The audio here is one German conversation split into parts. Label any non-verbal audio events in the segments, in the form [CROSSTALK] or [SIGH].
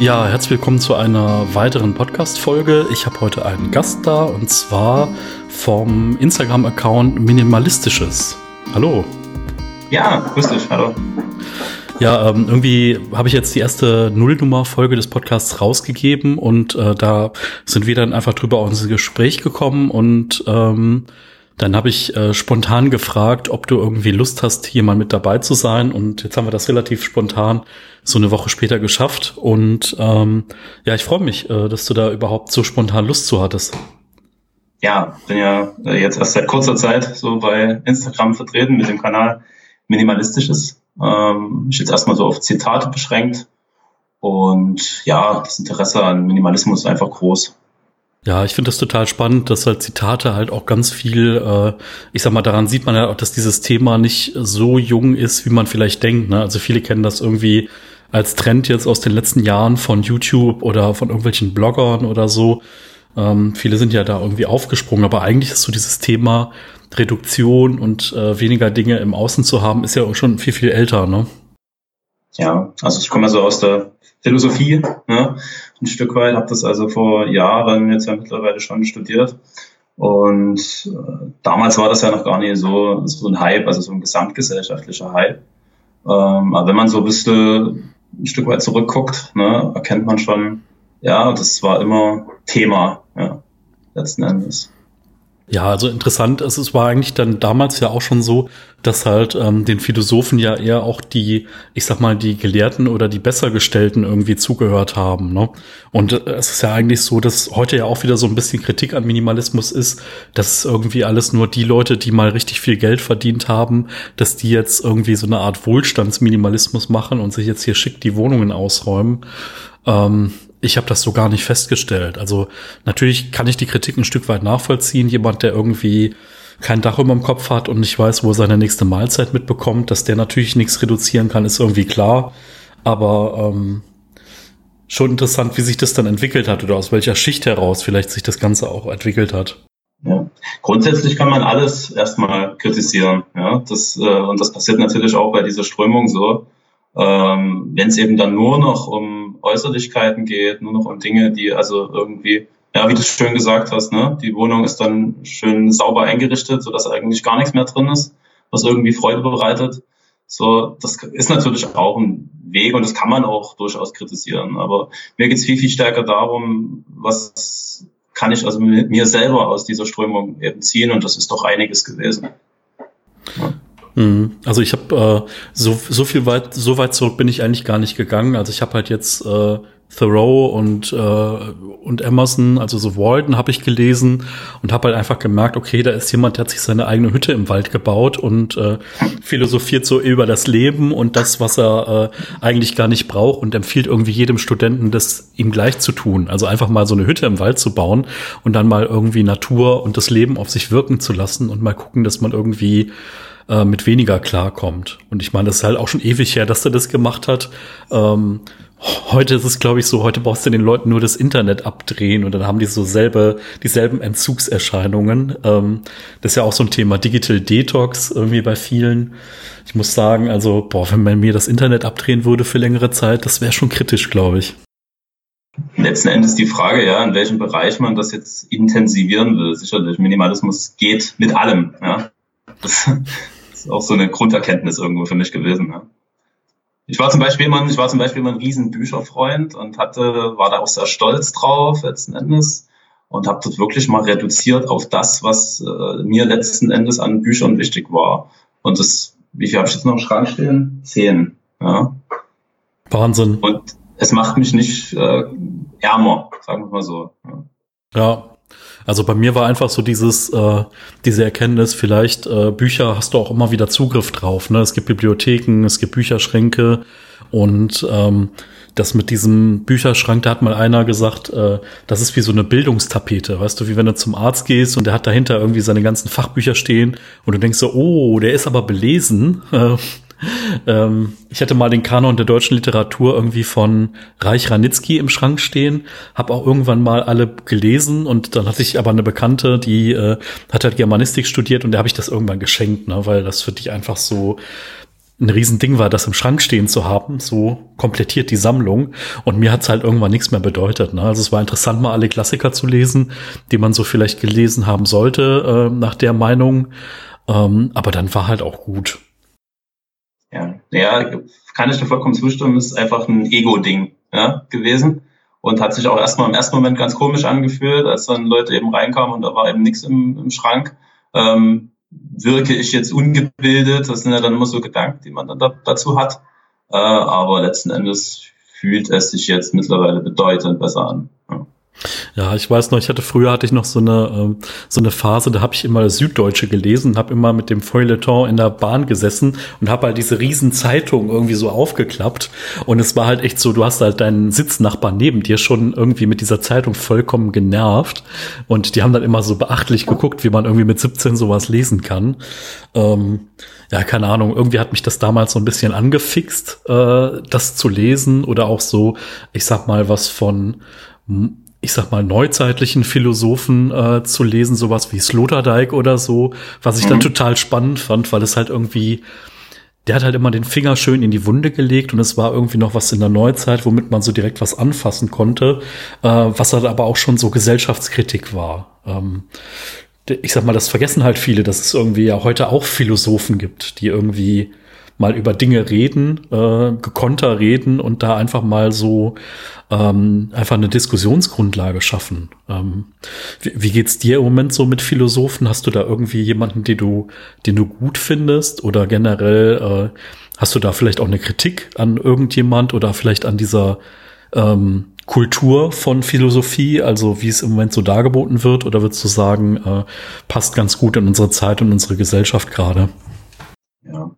Ja, herzlich willkommen zu einer weiteren Podcast-Folge. Ich habe heute einen Gast da und zwar vom Instagram-Account Minimalistisches. Hallo. Ja, grüß dich, hallo. Ja, ähm, irgendwie habe ich jetzt die erste Nullnummer-Folge des Podcasts rausgegeben und äh, da sind wir dann einfach drüber aus ins Gespräch gekommen und ähm, dann habe ich äh, spontan gefragt, ob du irgendwie Lust hast, hier mal mit dabei zu sein. Und jetzt haben wir das relativ spontan so eine Woche später geschafft. Und ähm, ja, ich freue mich, äh, dass du da überhaupt so spontan Lust zu hattest. Ja, bin ja äh, jetzt erst seit kurzer Zeit so bei Instagram vertreten mit dem Kanal Minimalistisches. Ähm, ich jetzt erstmal so auf Zitate beschränkt. Und ja, das Interesse an Minimalismus ist einfach groß. Ja, ich finde das total spannend, dass halt Zitate halt auch ganz viel, äh, ich sag mal, daran sieht man ja auch, dass dieses Thema nicht so jung ist, wie man vielleicht denkt. Ne? Also viele kennen das irgendwie als Trend jetzt aus den letzten Jahren von YouTube oder von irgendwelchen Bloggern oder so. Ähm, viele sind ja da irgendwie aufgesprungen, aber eigentlich ist so dieses Thema Reduktion und äh, weniger Dinge im Außen zu haben, ist ja auch schon viel, viel älter, ne? Ja, also ich komme also aus der Philosophie, ne? ein Stück weit, habe das also vor Jahren jetzt ja mittlerweile schon studiert. Und äh, damals war das ja noch gar nicht so, so ein Hype, also so ein gesamtgesellschaftlicher Hype. Ähm, aber wenn man so ein bisschen ein Stück weit zurückguckt, ne, erkennt man schon, ja, das war immer Thema, ja, letzten Endes. Ja, also interessant, es, war eigentlich dann damals ja auch schon so, dass halt ähm, den Philosophen ja eher auch die, ich sag mal, die Gelehrten oder die Bessergestellten irgendwie zugehört haben. Ne? Und äh, es ist ja eigentlich so, dass heute ja auch wieder so ein bisschen Kritik an Minimalismus ist, dass irgendwie alles nur die Leute, die mal richtig viel Geld verdient haben, dass die jetzt irgendwie so eine Art Wohlstandsminimalismus machen und sich jetzt hier schick die Wohnungen ausräumen. Ähm, ich habe das so gar nicht festgestellt. Also natürlich kann ich die Kritik ein Stück weit nachvollziehen. Jemand, der irgendwie kein Dach über dem Kopf hat und nicht weiß, wo er seine nächste Mahlzeit mitbekommt, dass der natürlich nichts reduzieren kann, ist irgendwie klar. Aber ähm, schon interessant, wie sich das dann entwickelt hat oder aus welcher Schicht heraus vielleicht sich das Ganze auch entwickelt hat. Ja. Grundsätzlich kann man alles erstmal kritisieren. Ja? Das, äh, und das passiert natürlich auch bei dieser Strömung so. Ähm, Wenn es eben dann nur noch um Äußerlichkeiten geht, nur noch um Dinge, die also irgendwie, ja, wie du schön gesagt hast, ne, die Wohnung ist dann schön sauber eingerichtet, sodass eigentlich gar nichts mehr drin ist, was irgendwie Freude bereitet. So, das ist natürlich auch ein Weg und das kann man auch durchaus kritisieren. Aber mir geht es viel, viel stärker darum, was kann ich also mit mir selber aus dieser Strömung eben ziehen und das ist doch einiges gewesen. Ja. Mhm. Also ich habe äh, so so viel weit so weit zurück bin ich eigentlich gar nicht gegangen. Also ich habe halt jetzt äh, Thoreau und äh, und Emerson, also so Walden habe ich gelesen und habe halt einfach gemerkt, okay, da ist jemand, der hat sich seine eigene Hütte im Wald gebaut und äh, philosophiert so über das Leben und das, was er äh, eigentlich gar nicht braucht und empfiehlt irgendwie jedem Studenten, das ihm gleich zu tun. Also einfach mal so eine Hütte im Wald zu bauen und dann mal irgendwie Natur und das Leben auf sich wirken zu lassen und mal gucken, dass man irgendwie äh, mit weniger klarkommt. Und ich meine, das ist halt auch schon ewig her, dass er das gemacht hat. Ähm, heute ist es, glaube ich, so, heute brauchst du den Leuten nur das Internet abdrehen und dann haben die so selbe, dieselben Entzugserscheinungen. Ähm, das ist ja auch so ein Thema Digital Detox irgendwie bei vielen. Ich muss sagen, also, boah, wenn man mir das Internet abdrehen würde für längere Zeit, das wäre schon kritisch, glaube ich. Letzten Endes die Frage, ja, in welchem Bereich man das jetzt intensivieren will. Sicherlich, Minimalismus geht mit allem, ja. Das, ist auch so eine Grunderkenntnis irgendwo für mich gewesen. Ja. Ich war zum Beispiel immer, ich war zum Beispiel immer ein riesen Bücherfreund und hatte, war da auch sehr stolz drauf letzten Endes und habe das wirklich mal reduziert auf das, was äh, mir letzten Endes an Büchern wichtig war. Und das, wie viel habe ich jetzt noch im Schrank stehen? Zehn. Ja. Wahnsinn. Und es macht mich nicht äh, ärmer, sagen wir mal so. Ja. ja. Also bei mir war einfach so dieses, äh, diese Erkenntnis, vielleicht äh, Bücher hast du auch immer wieder Zugriff drauf. Ne? Es gibt Bibliotheken, es gibt Bücherschränke und ähm, das mit diesem Bücherschrank, da hat mal einer gesagt, äh, das ist wie so eine Bildungstapete, weißt du, wie wenn du zum Arzt gehst und der hat dahinter irgendwie seine ganzen Fachbücher stehen und du denkst so, oh, der ist aber belesen. Äh, [LAUGHS] ähm, ich hatte mal den Kanon der deutschen Literatur irgendwie von Reich Ranitzky im Schrank stehen, habe auch irgendwann mal alle gelesen und dann hatte ich aber eine Bekannte, die äh, hat halt Germanistik studiert und der habe ich das irgendwann geschenkt, ne, weil das für dich einfach so ein Riesending war, das im Schrank stehen zu haben. So komplettiert die Sammlung. Und mir hat's halt irgendwann nichts mehr bedeutet. Ne? Also es war interessant, mal alle Klassiker zu lesen, die man so vielleicht gelesen haben sollte, äh, nach der Meinung. Ähm, aber dann war halt auch gut. Ja, ja, kann ich dir vollkommen zustimmen, ist einfach ein Ego-Ding ja, gewesen und hat sich auch erstmal im ersten Moment ganz komisch angefühlt, als dann Leute eben reinkamen und da war eben nichts im, im Schrank. Ähm, wirke ich jetzt ungebildet? Das sind ja dann immer so Gedanken, die man dann da, dazu hat. Äh, aber letzten Endes fühlt es sich jetzt mittlerweile bedeutend besser an. Ja. Ich weiß noch, ich hatte früher hatte ich noch so eine ähm, so eine Phase, da habe ich immer Süddeutsche gelesen, habe immer mit dem Feuilleton in der Bahn gesessen und habe halt diese riesen Zeitung irgendwie so aufgeklappt und es war halt echt so, du hast halt deinen Sitznachbar neben dir schon irgendwie mit dieser Zeitung vollkommen genervt und die haben dann immer so beachtlich geguckt, wie man irgendwie mit 17 sowas lesen kann. Ähm, ja, keine Ahnung, irgendwie hat mich das damals so ein bisschen angefixt, äh, das zu lesen oder auch so, ich sag mal, was von ich sag mal, neuzeitlichen Philosophen äh, zu lesen, sowas wie Sloterdijk oder so, was ich mhm. dann total spannend fand, weil es halt irgendwie, der hat halt immer den Finger schön in die Wunde gelegt und es war irgendwie noch was in der Neuzeit, womit man so direkt was anfassen konnte, äh, was halt aber auch schon so Gesellschaftskritik war. Ähm, ich sag mal, das vergessen halt viele, dass es irgendwie ja heute auch Philosophen gibt, die irgendwie mal über Dinge reden, äh, gekonter reden und da einfach mal so ähm, einfach eine Diskussionsgrundlage schaffen. Ähm, wie, wie geht's dir im Moment so mit Philosophen? Hast du da irgendwie jemanden, den du, den du gut findest oder generell äh, hast du da vielleicht auch eine Kritik an irgendjemand oder vielleicht an dieser ähm, Kultur von Philosophie, also wie es im Moment so dargeboten wird, oder würdest du sagen, äh, passt ganz gut in unsere Zeit und unsere Gesellschaft gerade? Ja,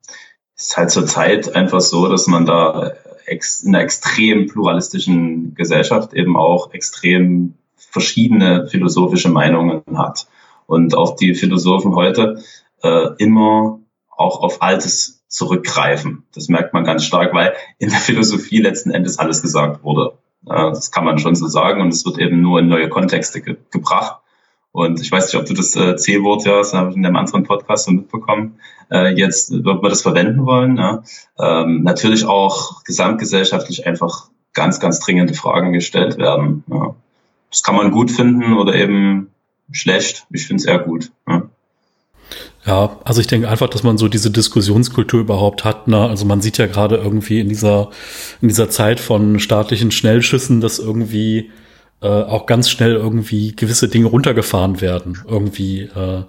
ist halt zur Zeit einfach so, dass man da in einer extrem pluralistischen Gesellschaft eben auch extrem verschiedene philosophische Meinungen hat. Und auch die Philosophen heute äh, immer auch auf Altes zurückgreifen. Das merkt man ganz stark, weil in der Philosophie letzten Endes alles gesagt wurde. Äh, das kann man schon so sagen und es wird eben nur in neue Kontexte ge gebracht. Und ich weiß nicht, ob du das äh, C-Wort, ja, das habe ich in einem anderen Podcast so mitbekommen, äh, jetzt, ob wir das verwenden wollen. Ja. Ähm, natürlich auch gesamtgesellschaftlich einfach ganz, ganz dringende Fragen gestellt werden. Ja. Das kann man gut finden oder eben schlecht. Ich finde es eher gut. Ja. Ja, also ich denke einfach, dass man so diese Diskussionskultur überhaupt hat. Ne? Also man sieht ja gerade irgendwie in dieser, in dieser Zeit von staatlichen Schnellschüssen, dass irgendwie äh, auch ganz schnell irgendwie gewisse Dinge runtergefahren werden. Irgendwie äh,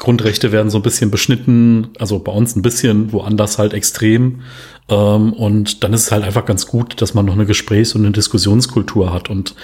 Grundrechte werden so ein bisschen beschnitten, also bei uns ein bisschen, woanders halt extrem. Ähm, und dann ist es halt einfach ganz gut, dass man noch eine Gesprächs- und eine Diskussionskultur hat. Und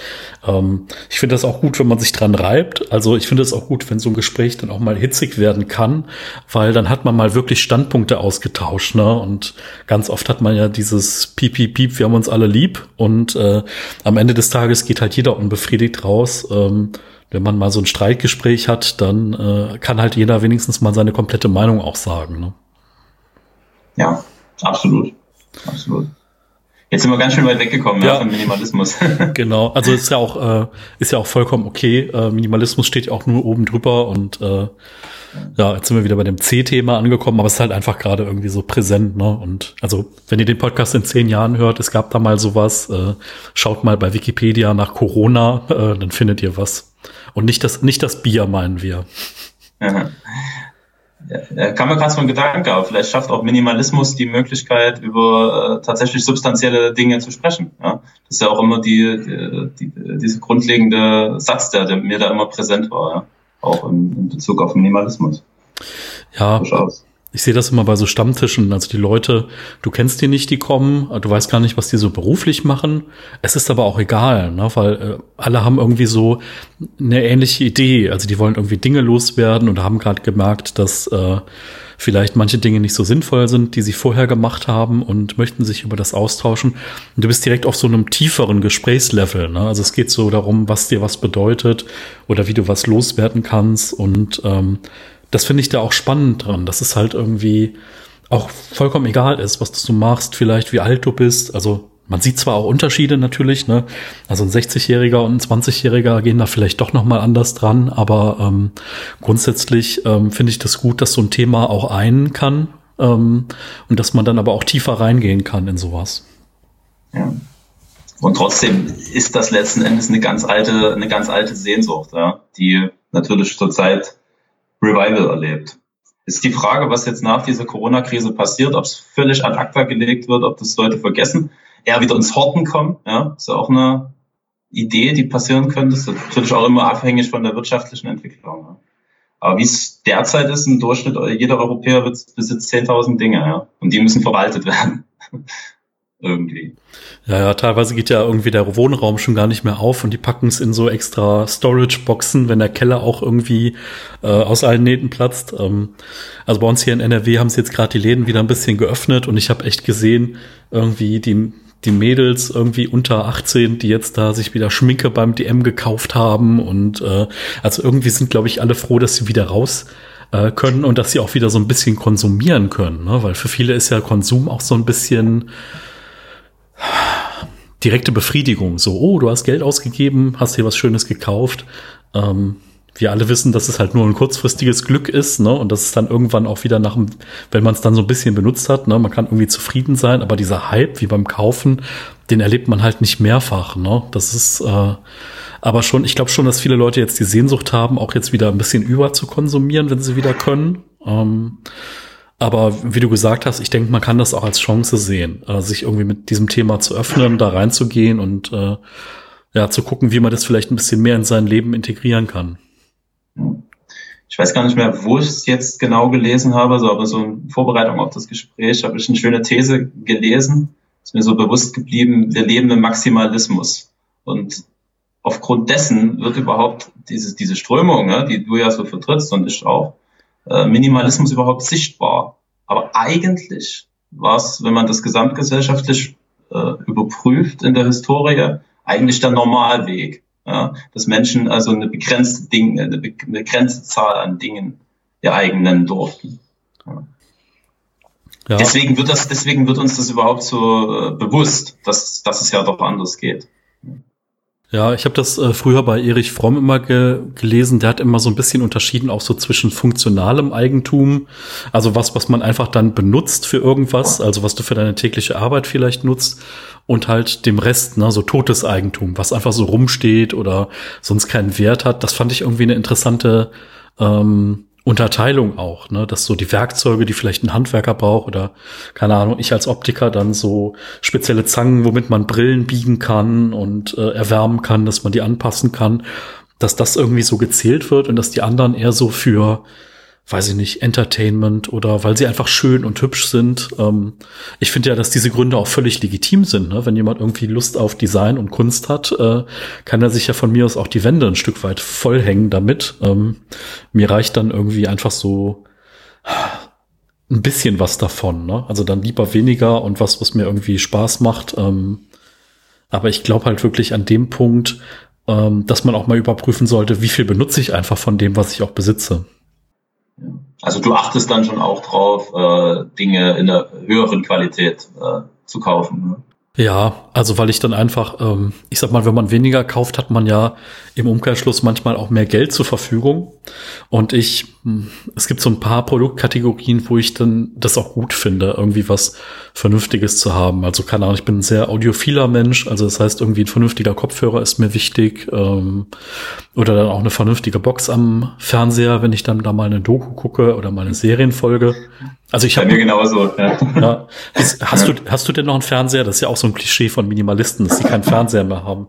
ähm, ich finde das auch gut, wenn man sich dran reibt. Also ich finde es auch gut, wenn so ein Gespräch dann auch mal hitzig werden kann, weil dann hat man mal wirklich Standpunkte ausgetauscht. Ne? Und ganz oft hat man ja dieses Piep, Piep, Piep, wir haben uns alle lieb. Und äh, am Ende des Tages geht halt jeder unbefriedigt raus. Ähm, wenn man mal so ein Streitgespräch hat, dann äh, kann halt jeder wenigstens mal seine komplette Meinung auch sagen. Ne? Ja, absolut. Absolut. Jetzt sind wir ganz schön weit weggekommen ja. ja von Minimalismus. [LAUGHS] genau, also ist ja auch äh, ist ja auch vollkommen okay. Äh, Minimalismus steht ja auch nur oben drüber und äh, ja, jetzt sind wir wieder bei dem C-Thema angekommen, aber es ist halt einfach gerade irgendwie so präsent, ne? Und also, wenn ihr den Podcast in zehn Jahren hört, es gab da mal sowas, äh, schaut mal bei Wikipedia nach Corona, äh, dann findet ihr was. Und nicht das, nicht das Bier meinen wir. Ja. Ja, kann man gerade so ein Gedanke, aber vielleicht schafft auch Minimalismus die Möglichkeit, über äh, tatsächlich substanzielle Dinge zu sprechen. Ja? Das ist ja auch immer die, die, die diese grundlegende Satz, der, der mir da immer präsent war, ja? auch in, in Bezug auf Minimalismus. Ja, Durchaus ich sehe das immer bei so Stammtischen. Also die Leute, du kennst die nicht, die kommen, du weißt gar nicht, was die so beruflich machen. Es ist aber auch egal, ne? weil äh, alle haben irgendwie so eine ähnliche Idee. Also die wollen irgendwie Dinge loswerden und haben gerade gemerkt, dass äh, vielleicht manche Dinge nicht so sinnvoll sind, die sie vorher gemacht haben und möchten sich über das austauschen. Und du bist direkt auf so einem tieferen Gesprächslevel. Ne? Also es geht so darum, was dir was bedeutet oder wie du was loswerden kannst und ähm, das finde ich da auch spannend dran, dass es halt irgendwie auch vollkommen egal ist, was du machst, vielleicht wie alt du bist. Also man sieht zwar auch Unterschiede natürlich, ne? Also ein 60-Jähriger und ein 20-Jähriger gehen da vielleicht doch nochmal anders dran, aber ähm, grundsätzlich ähm, finde ich das gut, dass so ein Thema auch einen kann, ähm, und dass man dann aber auch tiefer reingehen kann in sowas. Ja. Und trotzdem ist das letzten Endes eine ganz alte, eine ganz alte Sehnsucht, ja, die natürlich zurzeit Revival erlebt. Ist die Frage, was jetzt nach dieser Corona-Krise passiert, ob es völlig ad acta gelegt wird, ob das Leute vergessen, eher wieder ins Horten kommen, ja, ist ja auch eine Idee, die passieren könnte. Das ist natürlich auch immer abhängig von der wirtschaftlichen Entwicklung. Ja. Aber wie es derzeit ist, im Durchschnitt, jeder Europäer besitzt 10.000 Dinge, ja, und die müssen verwaltet werden irgendwie. Ja, ja, teilweise geht ja irgendwie der Wohnraum schon gar nicht mehr auf und die packen es in so extra Storage-Boxen, wenn der Keller auch irgendwie äh, aus allen Nähten platzt. Ähm, also bei uns hier in NRW haben sie jetzt gerade die Läden wieder ein bisschen geöffnet und ich habe echt gesehen, irgendwie die die Mädels irgendwie unter 18, die jetzt da sich wieder Schminke beim DM gekauft haben und äh, also irgendwie sind, glaube ich, alle froh, dass sie wieder raus äh, können und dass sie auch wieder so ein bisschen konsumieren können, ne? weil für viele ist ja Konsum auch so ein bisschen direkte Befriedigung. So, oh, du hast Geld ausgegeben, hast dir was Schönes gekauft. Ähm, wir alle wissen, dass es halt nur ein kurzfristiges Glück ist, ne? Und dass es dann irgendwann auch wieder nach dem, wenn man es dann so ein bisschen benutzt hat, ne, man kann irgendwie zufrieden sein, aber dieser Hype, wie beim Kaufen, den erlebt man halt nicht mehrfach, ne? Das ist äh, aber schon, ich glaube schon, dass viele Leute jetzt die Sehnsucht haben, auch jetzt wieder ein bisschen über zu konsumieren, wenn sie wieder können. Ähm, aber wie du gesagt hast, ich denke, man kann das auch als Chance sehen, äh, sich irgendwie mit diesem Thema zu öffnen, da reinzugehen und äh, ja, zu gucken, wie man das vielleicht ein bisschen mehr in sein Leben integrieren kann. Ich weiß gar nicht mehr, wo ich es jetzt genau gelesen habe, so, aber so in Vorbereitung auf das Gespräch habe ich eine schöne These gelesen. Ist mir so bewusst geblieben, wir leben im Maximalismus. Und aufgrund dessen wird überhaupt dieses, diese Strömung, ne, die du ja so vertrittst und ich auch, äh, Minimalismus überhaupt sichtbar. Aber eigentlich war es, wenn man das gesamtgesellschaftlich äh, überprüft in der Historie, eigentlich der Normalweg. Ja, dass Menschen also eine begrenzte Dinge, eine begrenzte Zahl an Dingen ihr eigen nennen durften. Ja. Ja. Deswegen wird das, deswegen wird uns das überhaupt so äh, bewusst, dass, dass es ja doch anders geht. Ja, ich habe das äh, früher bei Erich Fromm immer ge gelesen. Der hat immer so ein bisschen unterschieden auch so zwischen funktionalem Eigentum, also was, was man einfach dann benutzt für irgendwas, also was du für deine tägliche Arbeit vielleicht nutzt, und halt dem Rest, ne, so totes Eigentum, was einfach so rumsteht oder sonst keinen Wert hat. Das fand ich irgendwie eine interessante ähm, Unterteilung auch, ne, dass so die Werkzeuge, die vielleicht ein Handwerker braucht oder keine Ahnung, ich als Optiker dann so spezielle Zangen, womit man Brillen biegen kann und äh, erwärmen kann, dass man die anpassen kann, dass das irgendwie so gezählt wird und dass die anderen eher so für weiß ich nicht, Entertainment oder weil sie einfach schön und hübsch sind. Ähm, ich finde ja, dass diese Gründe auch völlig legitim sind. Ne? Wenn jemand irgendwie Lust auf Design und Kunst hat, äh, kann er sich ja von mir aus auch die Wände ein Stück weit vollhängen damit. Ähm, mir reicht dann irgendwie einfach so ein bisschen was davon. Ne? Also dann lieber weniger und was, was mir irgendwie Spaß macht. Ähm, aber ich glaube halt wirklich an dem Punkt, ähm, dass man auch mal überprüfen sollte, wie viel benutze ich einfach von dem, was ich auch besitze. Also du achtest dann schon auch drauf, äh, Dinge in der höheren Qualität äh, zu kaufen. Ne? Ja, also weil ich dann einfach, ähm, ich sag mal, wenn man weniger kauft, hat man ja im Umkehrschluss manchmal auch mehr Geld zur Verfügung. Und ich, es gibt so ein paar Produktkategorien, wo ich dann das auch gut finde, irgendwie was Vernünftiges zu haben. Also keine Ahnung, ich bin ein sehr audiophiler Mensch, also das heißt, irgendwie ein vernünftiger Kopfhörer ist mir wichtig. Ähm, oder dann auch eine vernünftige Box am Fernseher, wenn ich dann da mal eine Doku gucke oder mal eine Serienfolge. Also ich habe mir genauso. Ja. Ja. Hast du hast du denn noch einen Fernseher? Das ist ja auch so ein Klischee von Minimalisten, dass sie keinen Fernseher mehr haben.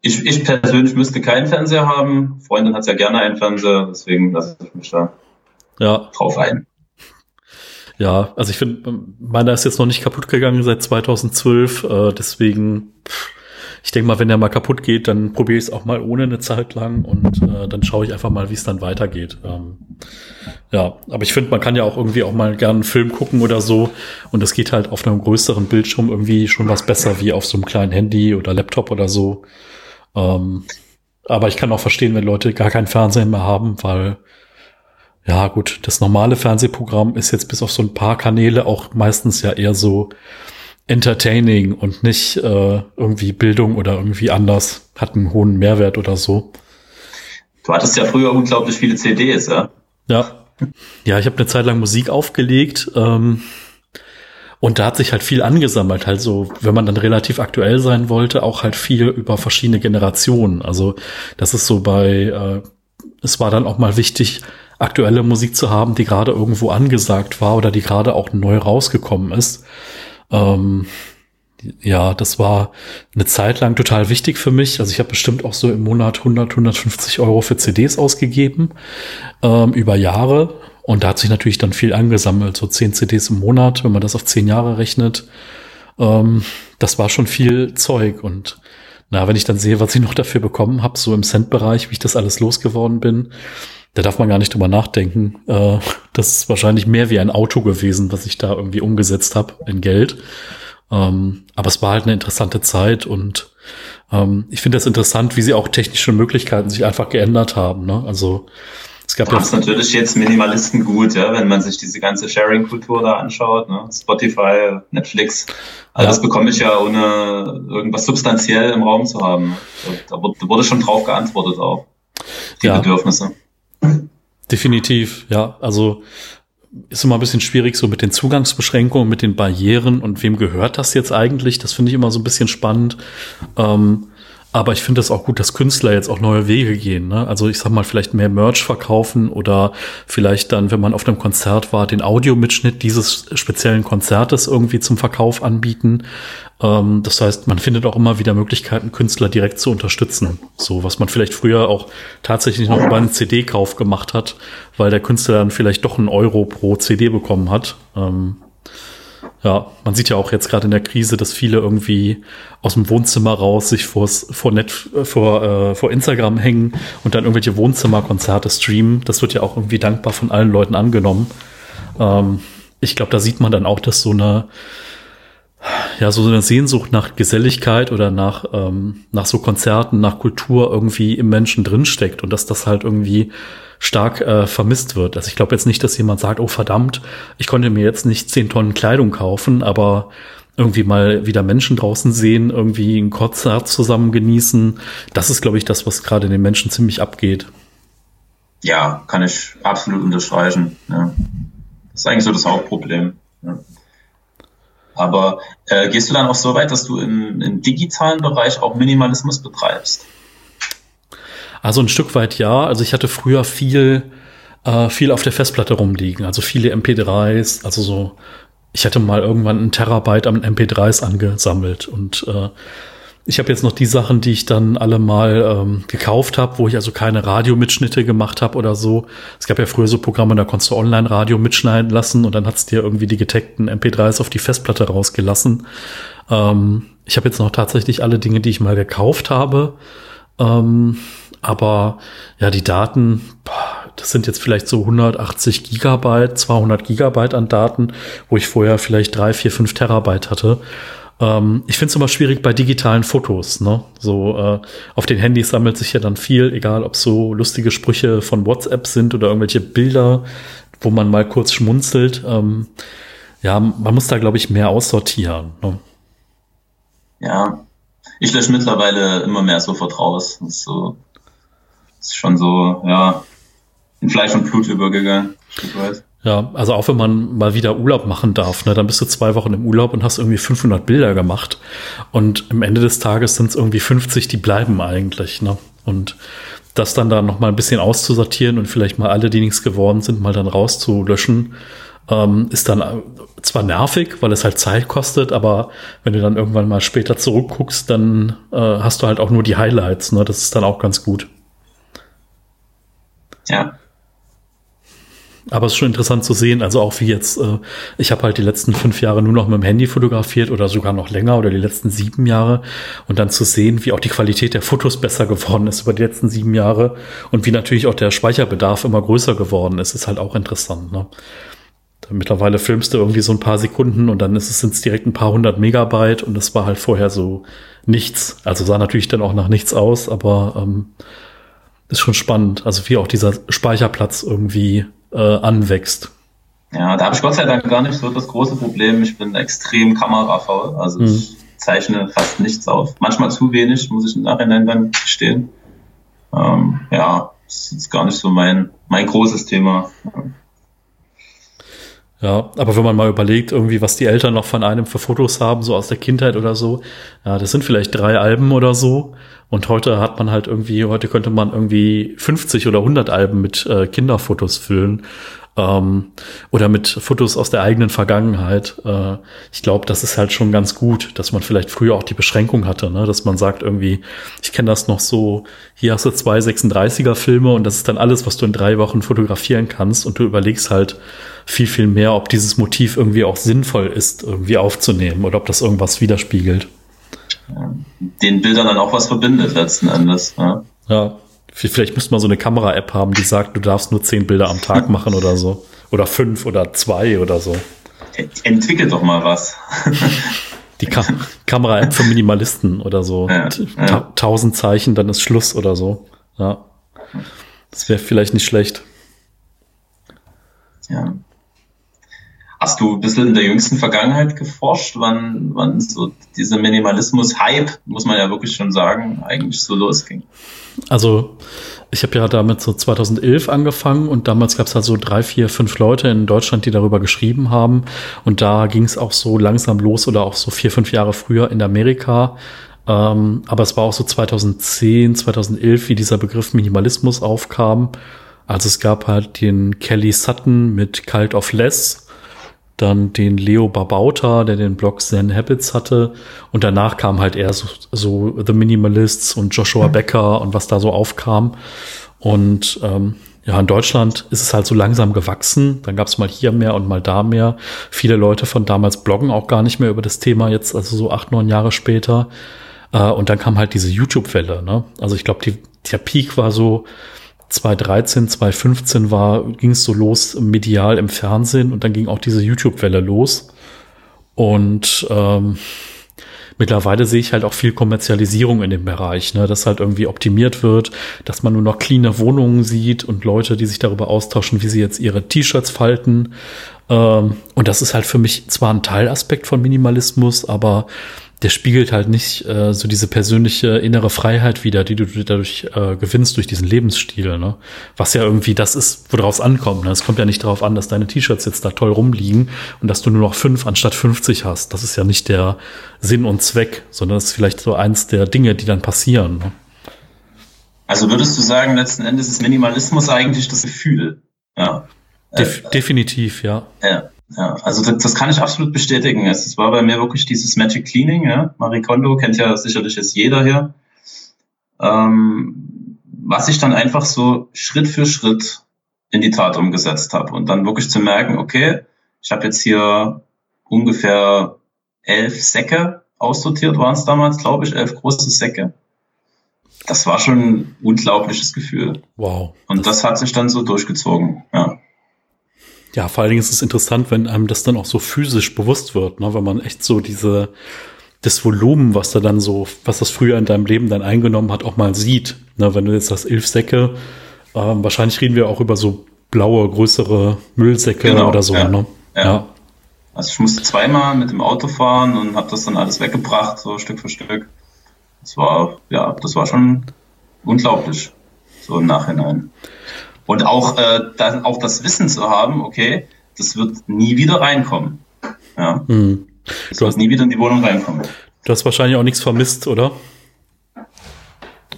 Ich, ich persönlich müsste keinen Fernseher haben. Freundin hat ja gerne einen Fernseher, deswegen lasse ich mich da ja. drauf ein. Ja, also ich finde, meiner ist jetzt noch nicht kaputt gegangen seit 2012, äh, deswegen ich denke mal, wenn der mal kaputt geht, dann probiere ich es auch mal ohne eine Zeit lang und äh, dann schaue ich einfach mal, wie es dann weitergeht. Ähm, ja, aber ich finde, man kann ja auch irgendwie auch mal gerne einen Film gucken oder so und es geht halt auf einem größeren Bildschirm irgendwie schon was besser wie auf so einem kleinen Handy oder Laptop oder so. Ähm, aber ich kann auch verstehen, wenn Leute gar keinen Fernseher mehr haben, weil ja gut, das normale Fernsehprogramm ist jetzt bis auf so ein paar Kanäle auch meistens ja eher so entertaining und nicht äh, irgendwie Bildung oder irgendwie anders, hat einen hohen Mehrwert oder so. Du hattest ja früher unglaublich viele CDs, ja? Ja. Ja, ich habe eine Zeit lang Musik aufgelegt. Ähm, und da hat sich halt viel angesammelt, halt so, wenn man dann relativ aktuell sein wollte, auch halt viel über verschiedene Generationen. Also das ist so bei, äh, es war dann auch mal wichtig, aktuelle Musik zu haben, die gerade irgendwo angesagt war oder die gerade auch neu rausgekommen ist. Ähm, ja, das war eine Zeit lang total wichtig für mich. Also ich habe bestimmt auch so im Monat 100, 150 Euro für CDs ausgegeben ähm, über Jahre. Und da hat sich natürlich dann viel angesammelt, so 10 CDs im Monat, wenn man das auf 10 Jahre rechnet. Ähm, das war schon viel Zeug. Und na, wenn ich dann sehe, was ich noch dafür bekommen habe, so im Cent-Bereich, wie ich das alles losgeworden bin, da darf man gar nicht drüber nachdenken. Äh, das ist wahrscheinlich mehr wie ein Auto gewesen, was ich da irgendwie umgesetzt habe in Geld. Ähm, aber es war halt eine interessante Zeit und ähm, ich finde das interessant, wie sie auch technische Möglichkeiten sich einfach geändert haben. Ne? Also gab das ja natürlich jetzt Minimalisten gut, ja, wenn man sich diese ganze Sharing-Kultur da anschaut, ne? Spotify, Netflix, alles ja. bekomme ich ja ohne irgendwas substanziell im Raum zu haben. Da, da wurde schon drauf geantwortet auch. Die ja. Bedürfnisse. Definitiv, ja. Also ist immer ein bisschen schwierig so mit den Zugangsbeschränkungen, mit den Barrieren und wem gehört das jetzt eigentlich? Das finde ich immer so ein bisschen spannend. Ähm, aber ich finde es auch gut, dass Künstler jetzt auch neue Wege gehen. Ne? Also ich sag mal, vielleicht mehr Merch verkaufen oder vielleicht dann, wenn man auf einem Konzert war, den Audiomitschnitt dieses speziellen Konzertes irgendwie zum Verkauf anbieten. Ähm, das heißt, man findet auch immer wieder Möglichkeiten, Künstler direkt zu unterstützen. So, was man vielleicht früher auch tatsächlich noch über einen CD-Kauf gemacht hat, weil der Künstler dann vielleicht doch einen Euro pro CD bekommen hat. Ähm, ja, man sieht ja auch jetzt gerade in der Krise, dass viele irgendwie aus dem Wohnzimmer raus sich vors, vor, Net, vor, äh, vor Instagram hängen und dann irgendwelche Wohnzimmerkonzerte streamen. Das wird ja auch irgendwie dankbar von allen Leuten angenommen. Ähm, ich glaube, da sieht man dann auch, dass so eine, ja, so eine Sehnsucht nach Geselligkeit oder nach, ähm, nach so Konzerten, nach Kultur irgendwie im Menschen drinsteckt und dass das halt irgendwie stark äh, vermisst wird. Also ich glaube jetzt nicht, dass jemand sagt, oh verdammt, ich konnte mir jetzt nicht zehn Tonnen Kleidung kaufen, aber irgendwie mal wieder Menschen draußen sehen, irgendwie ein Konzert zusammen genießen. Das ist, glaube ich, das, was gerade den Menschen ziemlich abgeht. Ja, kann ich absolut unterstreichen. Ja. Das ist eigentlich so das Hauptproblem. Ja. Aber äh, gehst du dann auch so weit, dass du im, im digitalen Bereich auch Minimalismus betreibst? Also ein Stück weit ja. Also ich hatte früher viel, äh, viel auf der Festplatte rumliegen. Also viele MP3s, also so, ich hatte mal irgendwann einen Terabyte an MP3s angesammelt und äh, ich habe jetzt noch die Sachen, die ich dann alle mal ähm, gekauft habe, wo ich also keine Radiomitschnitte gemacht habe oder so. Es gab ja früher so Programme, da konntest du Online-Radio mitschneiden lassen und dann hat's dir irgendwie die getagten MP3s auf die Festplatte rausgelassen. Ähm, ich habe jetzt noch tatsächlich alle Dinge, die ich mal gekauft habe. Ähm, aber ja, die Daten, das sind jetzt vielleicht so 180 Gigabyte, 200 Gigabyte an Daten, wo ich vorher vielleicht drei, vier, fünf Terabyte hatte. Ähm, ich finde es immer schwierig bei digitalen Fotos. Ne? So äh, auf den Handys sammelt sich ja dann viel, egal ob so lustige Sprüche von WhatsApp sind oder irgendwelche Bilder, wo man mal kurz schmunzelt. Ähm, ja, man muss da glaube ich mehr aussortieren. Ne? Ja, ich lösche mittlerweile immer mehr sofort raus. So ist schon so, ja, in Fleisch und Blut übergegangen. Ja, also auch wenn man mal wieder Urlaub machen darf, ne, dann bist du zwei Wochen im Urlaub und hast irgendwie 500 Bilder gemacht. Und am Ende des Tages sind es irgendwie 50, die bleiben eigentlich. Ne? Und das dann da noch mal ein bisschen auszusortieren und vielleicht mal alle, die nichts geworden sind, mal dann rauszulöschen, ähm, ist dann zwar nervig, weil es halt Zeit kostet, aber wenn du dann irgendwann mal später zurückguckst, dann äh, hast du halt auch nur die Highlights. Ne? Das ist dann auch ganz gut. Ja. Aber es ist schon interessant zu sehen, also auch wie jetzt, äh, ich habe halt die letzten fünf Jahre nur noch mit dem Handy fotografiert oder sogar noch länger oder die letzten sieben Jahre und dann zu sehen, wie auch die Qualität der Fotos besser geworden ist über die letzten sieben Jahre und wie natürlich auch der Speicherbedarf immer größer geworden ist, ist halt auch interessant. Ne? Mittlerweile filmst du irgendwie so ein paar Sekunden und dann ist es sind direkt ein paar hundert Megabyte und das war halt vorher so nichts. Also sah natürlich dann auch nach nichts aus, aber ähm, ist schon spannend. Also wie auch dieser Speicherplatz irgendwie äh, anwächst. Ja, da habe ich Gott sei Dank gar nicht so das große Problem. Ich bin extrem kamerafaul. Also mhm. ich zeichne fast nichts auf. Manchmal zu wenig, muss ich im Nachhinein dann gestehen. Ähm, ja, das ist gar nicht so mein, mein großes Thema. Ja, aber wenn man mal überlegt, irgendwie, was die Eltern noch von einem für Fotos haben, so aus der Kindheit oder so, ja, das sind vielleicht drei Alben oder so. Und heute hat man halt irgendwie, heute könnte man irgendwie 50 oder 100 Alben mit äh, Kinderfotos füllen ähm, oder mit Fotos aus der eigenen Vergangenheit. Äh, ich glaube, das ist halt schon ganz gut, dass man vielleicht früher auch die Beschränkung hatte, ne? dass man sagt irgendwie, ich kenne das noch so, hier hast du zwei 36er Filme und das ist dann alles, was du in drei Wochen fotografieren kannst und du überlegst halt viel, viel mehr, ob dieses Motiv irgendwie auch sinnvoll ist, irgendwie aufzunehmen oder ob das irgendwas widerspiegelt. Den Bildern dann auch was verbindet letzten Endes. Ja. ja. Vielleicht müsste man so eine Kamera-App haben, die sagt, du darfst nur zehn Bilder am Tag machen oder so. Oder fünf oder zwei oder so. Entwickelt doch mal was. Die Ka Kamera-App für Minimalisten oder so. Ja, ja. Tausend Zeichen, dann ist Schluss oder so. Ja. Das wäre vielleicht nicht schlecht. Ja. Hast du ein bisschen in der jüngsten Vergangenheit geforscht, wann, wann so dieser Minimalismus-Hype, muss man ja wirklich schon sagen, eigentlich so losging? Also ich habe ja damit so 2011 angefangen und damals gab es halt so drei, vier, fünf Leute in Deutschland, die darüber geschrieben haben. Und da ging es auch so langsam los oder auch so vier, fünf Jahre früher in Amerika. Ähm, aber es war auch so 2010, 2011, wie dieser Begriff Minimalismus aufkam. Also es gab halt den Kelly Sutton mit Cult of Less dann den Leo Babauta, der den Blog Zen Habits hatte. Und danach kam halt eher so, so The Minimalists und Joshua mhm. Becker und was da so aufkam. Und ähm, ja, in Deutschland ist es halt so langsam gewachsen. Dann gab es mal hier mehr und mal da mehr. Viele Leute von damals bloggen auch gar nicht mehr über das Thema jetzt, also so acht, neun Jahre später. Äh, und dann kam halt diese YouTube-Welle. Ne? Also ich glaube, der Peak war so 2013, 2015 war, ging es so los medial im Fernsehen und dann ging auch diese YouTube-Welle los. Und ähm, mittlerweile sehe ich halt auch viel Kommerzialisierung in dem Bereich, ne, dass halt irgendwie optimiert wird, dass man nur noch cleane Wohnungen sieht und Leute, die sich darüber austauschen, wie sie jetzt ihre T-Shirts falten. Ähm, und das ist halt für mich zwar ein Teilaspekt von Minimalismus, aber der spiegelt halt nicht äh, so diese persönliche innere Freiheit wieder, die du dadurch äh, gewinnst durch diesen Lebensstil, ne? Was ja irgendwie das ist, woraus es ankommt. Ne? Es kommt ja nicht darauf an, dass deine T-Shirts jetzt da toll rumliegen und dass du nur noch fünf anstatt 50 hast. Das ist ja nicht der Sinn und Zweck, sondern das ist vielleicht so eins der Dinge, die dann passieren. Ne? Also würdest du sagen, letzten Endes ist Minimalismus eigentlich das Gefühl? Ja. Def äh, definitiv, ja. Ja. Ja, also das, das kann ich absolut bestätigen. Es war bei mir wirklich dieses Magic Cleaning. Ja? Marie Kondo kennt ja sicherlich jetzt jeder hier. Ähm, was ich dann einfach so Schritt für Schritt in die Tat umgesetzt habe und dann wirklich zu merken, okay, ich habe jetzt hier ungefähr elf Säcke aussortiert, waren es damals, glaube ich, elf große Säcke. Das war schon ein unglaubliches Gefühl. Wow. Und das, das hat sich dann so durchgezogen, ja. Ja, vor allen Dingen ist es interessant, wenn einem das dann auch so physisch bewusst wird, ne? wenn man echt so diese, das Volumen, was da dann so, was das früher in deinem Leben dann eingenommen hat, auch mal sieht. Ne? Wenn du jetzt das elf Säcke, ähm, wahrscheinlich reden wir auch über so blaue, größere Müllsäcke genau, oder so. Ja, ne? ja. ja. Also ich musste zweimal mit dem Auto fahren und habe das dann alles weggebracht, so Stück für Stück. Das war, ja, das war schon unglaublich, so im Nachhinein. Und auch, äh, dann auch das Wissen zu haben, okay, das wird nie wieder reinkommen. Ja. Hm. Das du wird nie wieder in die Wohnung reinkommen. Du hast wahrscheinlich auch nichts vermisst, oder?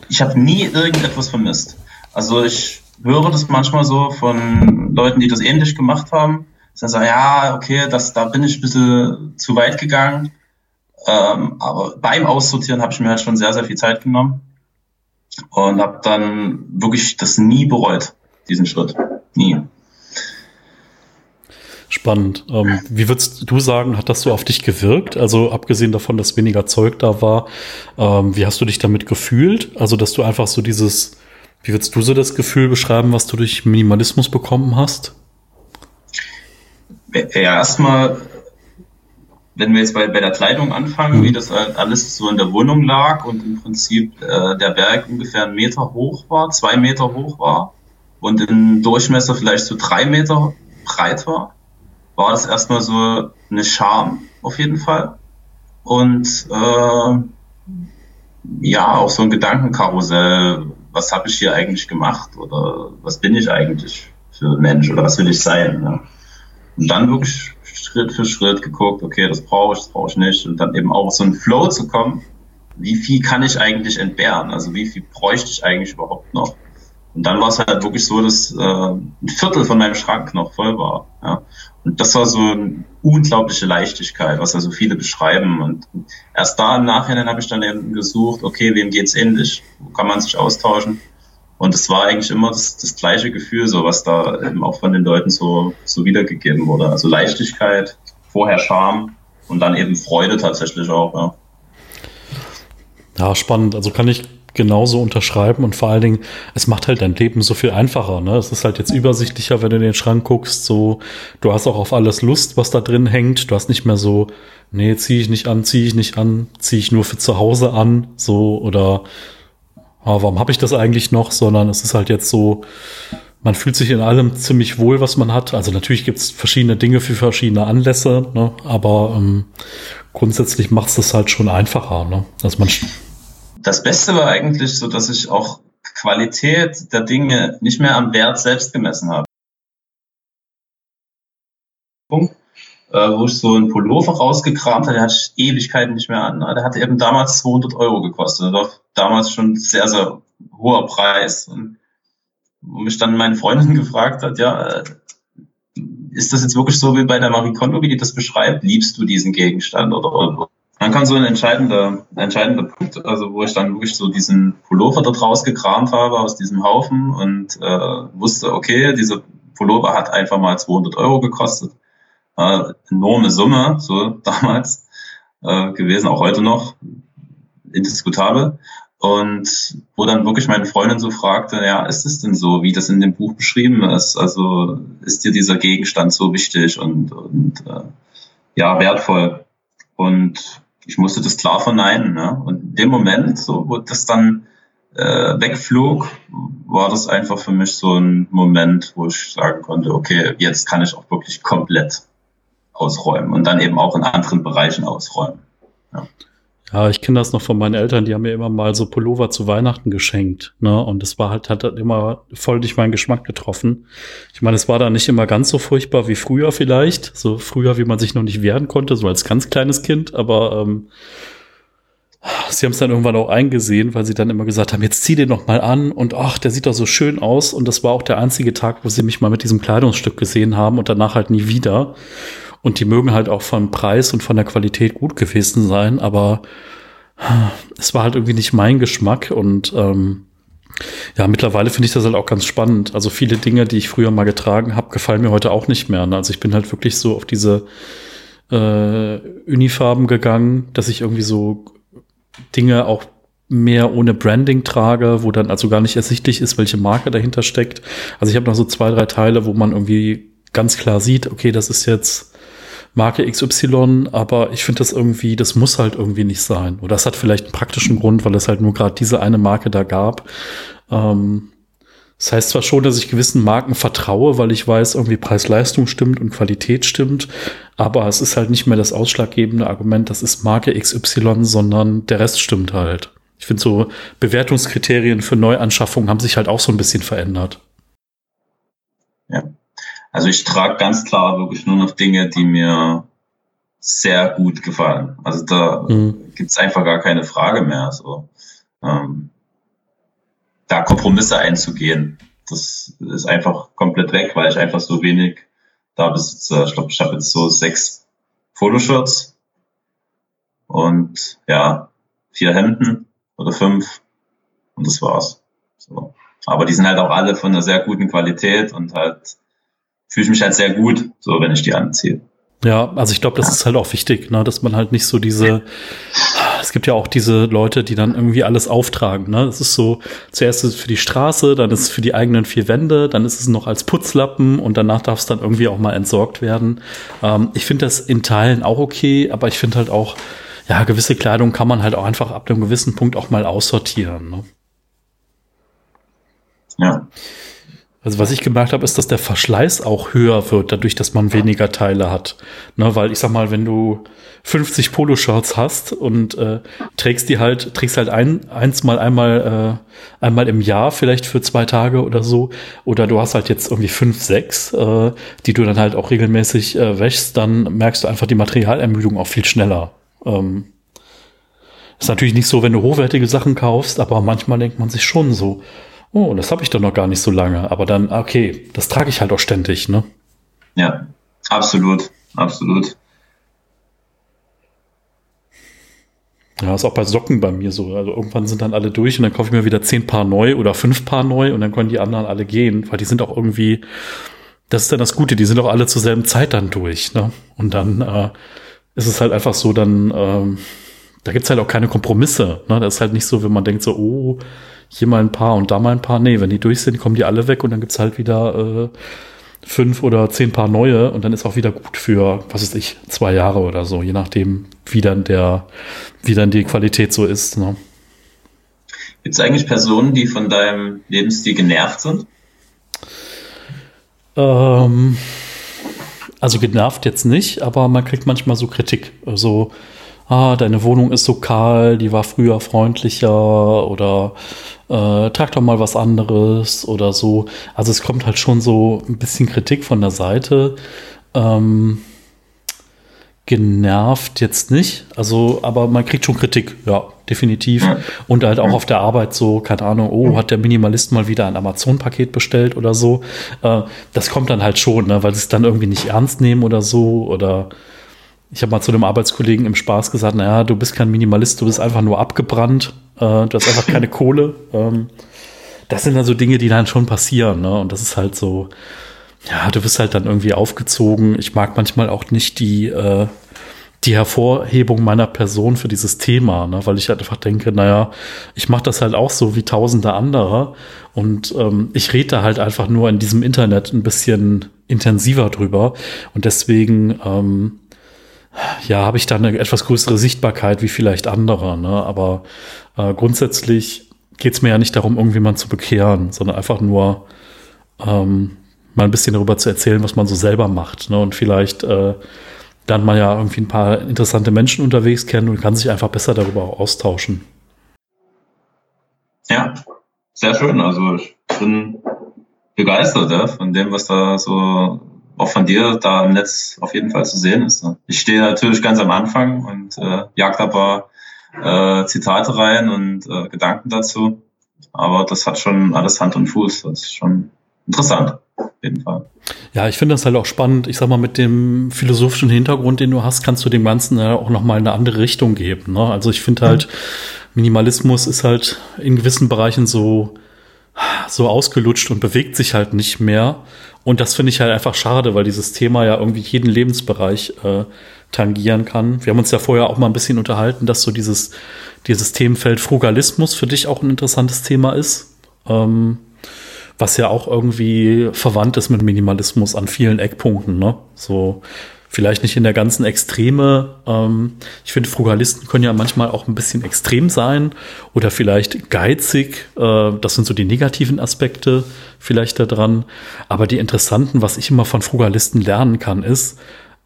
Ich habe nie irgendetwas vermisst. Also ich höre das manchmal so von Leuten, die das ähnlich gemacht haben. Dann sagen, ja, okay, das, da bin ich ein bisschen zu weit gegangen. Ähm, aber beim Aussortieren habe ich mir halt schon sehr, sehr viel Zeit genommen und habe dann wirklich das nie bereut diesen Schritt. Nie. Spannend. Ähm, wie würdest du sagen, hat das so auf dich gewirkt? Also abgesehen davon, dass weniger Zeug da war, ähm, wie hast du dich damit gefühlt? Also, dass du einfach so dieses, wie würdest du so das Gefühl beschreiben, was du durch Minimalismus bekommen hast? Ja, erstmal, wenn wir jetzt bei, bei der Kleidung anfangen, mhm. wie das halt alles so in der Wohnung lag und im Prinzip äh, der Berg ungefähr einen Meter hoch war, zwei Meter hoch war und im Durchmesser vielleicht so drei Meter breit war, war das erstmal so eine Scham auf jeden Fall. Und äh, ja, auch so ein Gedankenkarussell, was habe ich hier eigentlich gemacht oder was bin ich eigentlich für Mensch oder was will ich sein. Ja. Und dann wirklich Schritt für Schritt geguckt, okay, das brauche ich, das brauche ich nicht. Und dann eben auch so ein Flow zu kommen, wie viel kann ich eigentlich entbehren? Also wie viel bräuchte ich eigentlich überhaupt noch? Und dann war es halt wirklich so, dass äh, ein Viertel von meinem Schrank noch voll war. Ja. Und das war so eine unglaubliche Leichtigkeit, was ja so viele beschreiben. Und erst da im Nachhinein habe ich dann eben gesucht, okay, wem geht's ähnlich? Wo kann man sich austauschen? Und es war eigentlich immer das, das gleiche Gefühl, so was da eben auch von den Leuten so, so wiedergegeben wurde. Also Leichtigkeit, vorher Scham und dann eben Freude tatsächlich auch. Ja. Ja, spannend. Also kann ich genauso unterschreiben und vor allen Dingen, es macht halt dein Leben so viel einfacher. Ne? Es ist halt jetzt übersichtlicher, wenn du in den Schrank guckst. So, du hast auch auf alles Lust, was da drin hängt. Du hast nicht mehr so, nee, ziehe ich nicht an, ziehe ich nicht an, ziehe ich nur für zu Hause an, so oder ah, warum habe ich das eigentlich noch? Sondern es ist halt jetzt so, man fühlt sich in allem ziemlich wohl, was man hat. Also natürlich gibt es verschiedene Dinge für verschiedene Anlässe, ne? aber ähm, grundsätzlich macht es das halt schon einfacher. Ne? Also man das Beste war eigentlich so, dass ich auch Qualität der Dinge nicht mehr am Wert selbst gemessen habe. Punkt, äh, wo ich so einen Pullover rausgekramt habe, der hatte ich Ewigkeiten nicht mehr an. Ne? Der hatte eben damals 200 Euro gekostet. Das war damals schon sehr, sehr hoher Preis. Und wo mich dann meine Freundin [LAUGHS] gefragt hat, ja, äh, ist das jetzt wirklich so wie bei der Marie Kondo, wie die das beschreibt? Liebst du diesen Gegenstand oder, oder dann kam so ein entscheidender, entscheidender Punkt, also wo ich dann wirklich so diesen Pullover dort rausgekramt habe aus diesem Haufen und äh, wusste, okay, dieser Pullover hat einfach mal 200 Euro gekostet. Äh, enorme Summe, so [LAUGHS] damals äh, gewesen, auch heute noch, indiskutabel. Und wo dann wirklich meine Freundin so fragte, ja, ist es denn so, wie das in dem Buch beschrieben ist? Also ist dir dieser Gegenstand so wichtig und, und äh, ja, wertvoll? Und ich musste das klar verneinen. Ne? Und in dem Moment, so, wo das dann äh, wegflog, war das einfach für mich so ein Moment, wo ich sagen konnte, okay, jetzt kann ich auch wirklich komplett ausräumen und dann eben auch in anderen Bereichen ausräumen. Ja. Ja, ich kenne das noch von meinen Eltern, die haben mir immer mal so Pullover zu Weihnachten geschenkt, ne? Und es war halt, hat halt immer voll durch meinen Geschmack getroffen. Ich meine, es war da nicht immer ganz so furchtbar wie früher vielleicht, so früher, wie man sich noch nicht wehren konnte, so als ganz kleines Kind, aber ähm, sie haben es dann irgendwann auch eingesehen, weil sie dann immer gesagt haben, jetzt zieh den noch mal an und ach, der sieht doch so schön aus. Und das war auch der einzige Tag, wo sie mich mal mit diesem Kleidungsstück gesehen haben und danach halt nie wieder. Und die mögen halt auch vom Preis und von der Qualität gut gewesen sein, aber es war halt irgendwie nicht mein Geschmack und ähm, ja, mittlerweile finde ich das halt auch ganz spannend. Also viele Dinge, die ich früher mal getragen habe, gefallen mir heute auch nicht mehr. Ne? Also ich bin halt wirklich so auf diese äh, Unifarben gegangen, dass ich irgendwie so Dinge auch mehr ohne Branding trage, wo dann also gar nicht ersichtlich ist, welche Marke dahinter steckt. Also ich habe noch so zwei, drei Teile, wo man irgendwie ganz klar sieht, okay, das ist jetzt Marke XY, aber ich finde das irgendwie, das muss halt irgendwie nicht sein. Oder das hat vielleicht einen praktischen Grund, weil es halt nur gerade diese eine Marke da gab. Ähm, das heißt zwar schon, dass ich gewissen Marken vertraue, weil ich weiß, irgendwie Preis-Leistung stimmt und Qualität stimmt, aber es ist halt nicht mehr das ausschlaggebende Argument, das ist Marke XY, sondern der Rest stimmt halt. Ich finde so Bewertungskriterien für Neuanschaffungen haben sich halt auch so ein bisschen verändert. Ja. Also ich trage ganz klar wirklich nur noch Dinge, die mir sehr gut gefallen. Also da mhm. gibt's einfach gar keine Frage mehr. So, ähm, da Kompromisse einzugehen, das ist einfach komplett weg, weil ich einfach so wenig da besitze. Ich glaube, ich habe jetzt so sechs Fotoshirts und ja, vier Hemden oder fünf und das war's. So. Aber die sind halt auch alle von einer sehr guten Qualität und halt fühle ich mich halt sehr gut, so wenn ich die anziehe. Ja, also ich glaube, das ist halt auch wichtig, ne, dass man halt nicht so diese, es gibt ja auch diese Leute, die dann irgendwie alles auftragen, ne? Das ist so, zuerst ist es für die Straße, dann ist es für die eigenen vier Wände, dann ist es noch als Putzlappen und danach darf es dann irgendwie auch mal entsorgt werden. Ähm, ich finde das in Teilen auch okay, aber ich finde halt auch, ja, gewisse Kleidung kann man halt auch einfach ab einem gewissen Punkt auch mal aussortieren, ne? Ja. Also was ich gemerkt habe, ist, dass der Verschleiß auch höher wird, dadurch, dass man weniger Teile hat. Ne, weil ich sag mal, wenn du 50 Poloshirts hast und äh, trägst die halt, trägst halt ein, eins mal einmal, äh, einmal im Jahr, vielleicht für zwei Tage oder so, oder du hast halt jetzt irgendwie fünf, sechs, äh, die du dann halt auch regelmäßig äh, wäschst, dann merkst du einfach die Materialermüdung auch viel schneller. Ähm, ist natürlich nicht so, wenn du hochwertige Sachen kaufst, aber manchmal denkt man sich schon so, oh, das habe ich doch noch gar nicht so lange. Aber dann, okay, das trage ich halt auch ständig, ne? Ja, absolut, absolut. Ja, ist auch bei Socken bei mir so. Also irgendwann sind dann alle durch und dann kaufe ich mir wieder zehn Paar neu oder fünf Paar neu und dann können die anderen alle gehen, weil die sind auch irgendwie, das ist dann das Gute, die sind auch alle zur selben Zeit dann durch. Ne? Und dann äh, ist es halt einfach so, dann, ähm, da gibt's halt auch keine Kompromisse. Ne? Das ist halt nicht so, wenn man denkt so, oh, hier mal ein paar und da mal ein paar. Nee, wenn die durch sind, kommen die alle weg und dann gibt's halt wieder äh, fünf oder zehn Paar neue und dann ist auch wieder gut für, was weiß ich, zwei Jahre oder so, je nachdem, wie dann der, wie dann die Qualität so ist. Ne? Gibt es eigentlich Personen, die von deinem Lebensstil genervt sind? Ähm, also genervt jetzt nicht, aber man kriegt manchmal so Kritik. Also ah, deine Wohnung ist so kahl, die war früher freundlicher oder äh, trag doch mal was anderes oder so. Also es kommt halt schon so ein bisschen Kritik von der Seite. Ähm, genervt jetzt nicht, also aber man kriegt schon Kritik, ja, definitiv. Und halt auch auf der Arbeit so, keine Ahnung, oh, hat der Minimalist mal wieder ein Amazon-Paket bestellt oder so. Äh, das kommt dann halt schon, ne, weil sie es dann irgendwie nicht ernst nehmen oder so oder ich habe mal zu einem Arbeitskollegen im Spaß gesagt, naja, du bist kein Minimalist, du bist einfach nur abgebrannt, äh, du hast einfach keine [LAUGHS] Kohle. Ähm, das sind dann so Dinge, die dann schon passieren, ne? Und das ist halt so, ja, du wirst halt dann irgendwie aufgezogen. Ich mag manchmal auch nicht die, äh, die Hervorhebung meiner Person für dieses Thema, ne? weil ich halt einfach denke, naja, ich mache das halt auch so wie tausende andere und ähm, ich rede halt einfach nur in diesem Internet ein bisschen intensiver drüber und deswegen ähm, ja, habe ich da eine etwas größere Sichtbarkeit wie vielleicht andere. Ne? Aber äh, grundsätzlich geht es mir ja nicht darum, irgendjemand zu bekehren, sondern einfach nur ähm, mal ein bisschen darüber zu erzählen, was man so selber macht. Ne? Und vielleicht äh, lernt man ja irgendwie ein paar interessante Menschen unterwegs kennen und kann sich einfach besser darüber auch austauschen. Ja, sehr schön. Also ich bin begeistert ja, von dem, was da so auch von dir da im Netz auf jeden Fall zu sehen ist. Ne? Ich stehe natürlich ganz am Anfang und äh, jag da äh, Zitate rein und äh, Gedanken dazu. Aber das hat schon alles Hand und Fuß. Das ist schon interessant, auf jeden Fall. Ja, ich finde das halt auch spannend. Ich sag mal, mit dem philosophischen Hintergrund, den du hast, kannst du dem Ganzen ja auch nochmal eine andere Richtung geben. Ne? Also ich finde halt, Minimalismus ist halt in gewissen Bereichen so, so ausgelutscht und bewegt sich halt nicht mehr. Und das finde ich halt einfach schade, weil dieses Thema ja irgendwie jeden Lebensbereich äh, tangieren kann. Wir haben uns ja vorher auch mal ein bisschen unterhalten, dass so dieses, dieses Themenfeld Frugalismus für dich auch ein interessantes Thema ist. Ähm, was ja auch irgendwie verwandt ist mit Minimalismus an vielen Eckpunkten, ne? So, vielleicht nicht in der ganzen Extreme. Ähm, ich finde, Frugalisten können ja manchmal auch ein bisschen extrem sein oder vielleicht geizig. Äh, das sind so die negativen Aspekte vielleicht daran. Aber die interessanten, was ich immer von Frugalisten lernen kann, ist,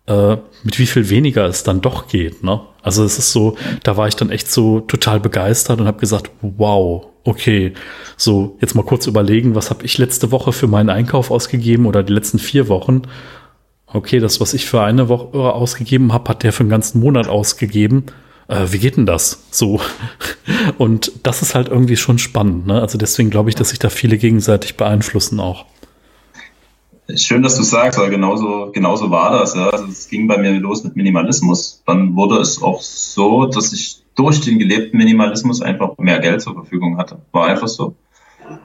äh, mit wie viel weniger es dann doch geht. Ne? Also es ist so, da war ich dann echt so total begeistert und habe gesagt, wow, okay, so jetzt mal kurz überlegen, was habe ich letzte Woche für meinen Einkauf ausgegeben oder die letzten vier Wochen okay, das, was ich für eine Woche ausgegeben habe, hat der für einen ganzen Monat ausgegeben. Äh, wie geht denn das? So. [LAUGHS] Und das ist halt irgendwie schon spannend. Ne? Also deswegen glaube ich, dass sich da viele gegenseitig beeinflussen auch. Schön, dass du sagst, weil genauso, genauso war das. Ja. Also es ging bei mir los mit Minimalismus. Dann wurde es auch so, dass ich durch den gelebten Minimalismus einfach mehr Geld zur Verfügung hatte. War einfach so.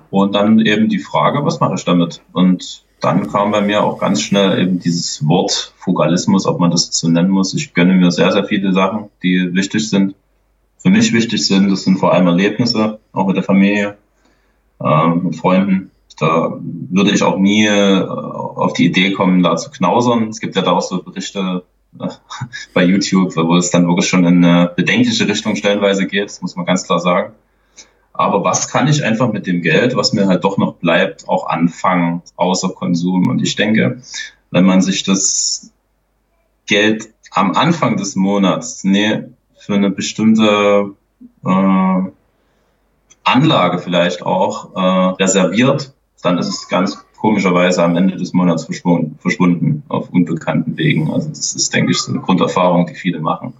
Und dann eben die Frage, was mache ich damit? Und dann kam bei mir auch ganz schnell eben dieses Wort Fugalismus, ob man das so nennen muss. Ich gönne mir sehr, sehr viele Sachen, die wichtig sind. Für mich wichtig sind, das sind vor allem Erlebnisse, auch mit der Familie, äh, mit Freunden. Da würde ich auch nie äh, auf die Idee kommen, da zu knausern. Es gibt ja da auch so Berichte äh, [LAUGHS] bei YouTube, wo es dann wirklich schon in eine bedenkliche Richtung stellenweise geht, das muss man ganz klar sagen. Aber was kann ich einfach mit dem Geld, was mir halt doch noch bleibt, auch anfangen, außer Konsum? Und ich denke, wenn man sich das Geld am Anfang des Monats nee, für eine bestimmte äh, Anlage vielleicht auch äh, reserviert, dann ist es ganz komischerweise am Ende des Monats verschwunden, verschwunden auf unbekannten Wegen. Also das ist, denke ich, so eine Grunderfahrung, die viele machen.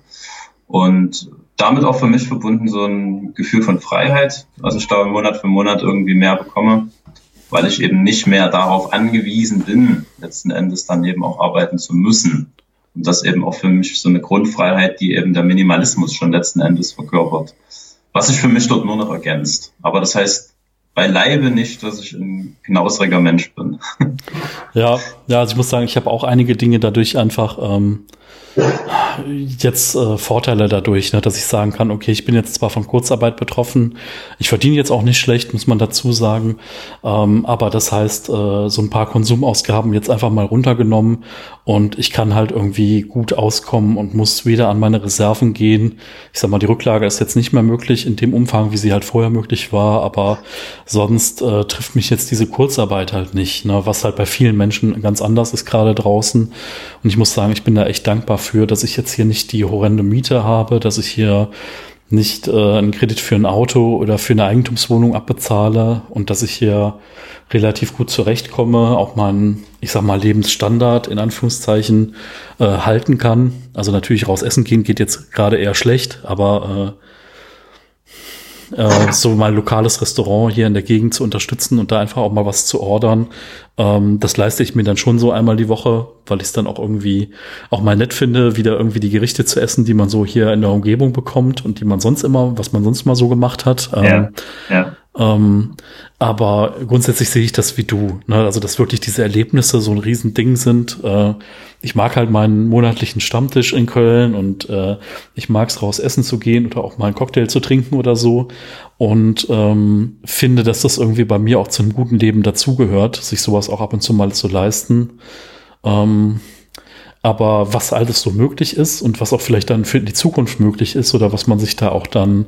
Und damit auch für mich verbunden so ein Gefühl von Freiheit, was ich da Monat für Monat irgendwie mehr bekomme, weil ich eben nicht mehr darauf angewiesen bin, letzten Endes dann eben auch arbeiten zu müssen. Und das eben auch für mich so eine Grundfreiheit, die eben der Minimalismus schon letzten Endes verkörpert. Was sich für mich dort nur noch ergänzt. Aber das heißt beileibe nicht, dass ich ein knausriger Mensch bin. [LAUGHS] Ja, ja, also ich muss sagen, ich habe auch einige Dinge dadurch einfach ähm, jetzt äh, Vorteile dadurch, ne, dass ich sagen kann, okay, ich bin jetzt zwar von Kurzarbeit betroffen, ich verdiene jetzt auch nicht schlecht, muss man dazu sagen, ähm, aber das heißt, äh, so ein paar Konsumausgaben jetzt einfach mal runtergenommen und ich kann halt irgendwie gut auskommen und muss wieder an meine Reserven gehen. Ich sag mal, die Rücklage ist jetzt nicht mehr möglich in dem Umfang, wie sie halt vorher möglich war, aber sonst äh, trifft mich jetzt diese Kurzarbeit halt nicht, ne, was halt bei vielen Menschen ganz anders ist gerade draußen und ich muss sagen, ich bin da echt dankbar für, dass ich jetzt hier nicht die horrende Miete habe, dass ich hier nicht äh, einen Kredit für ein Auto oder für eine Eigentumswohnung abbezahle und dass ich hier relativ gut zurechtkomme, auch meinen, ich sag mal, Lebensstandard in Anführungszeichen äh, halten kann. Also natürlich raus essen gehen geht jetzt gerade eher schlecht, aber äh, äh, so mal lokales Restaurant hier in der Gegend zu unterstützen und da einfach auch mal was zu ordern. Ähm, das leiste ich mir dann schon so einmal die Woche, weil ich es dann auch irgendwie auch mal nett finde, wieder irgendwie die Gerichte zu essen, die man so hier in der Umgebung bekommt und die man sonst immer, was man sonst mal so gemacht hat. Ähm, ja, ja. Ähm, aber grundsätzlich sehe ich das wie du. Ne? Also, dass wirklich diese Erlebnisse so ein Riesending sind. Äh, ich mag halt meinen monatlichen Stammtisch in Köln und äh, ich mag es raus essen zu gehen oder auch mal einen Cocktail zu trinken oder so. Und ähm, finde, dass das irgendwie bei mir auch zu einem guten Leben dazugehört, sich sowas auch ab und zu mal zu leisten. Ähm, aber was alles so möglich ist und was auch vielleicht dann für die Zukunft möglich ist oder was man sich da auch dann,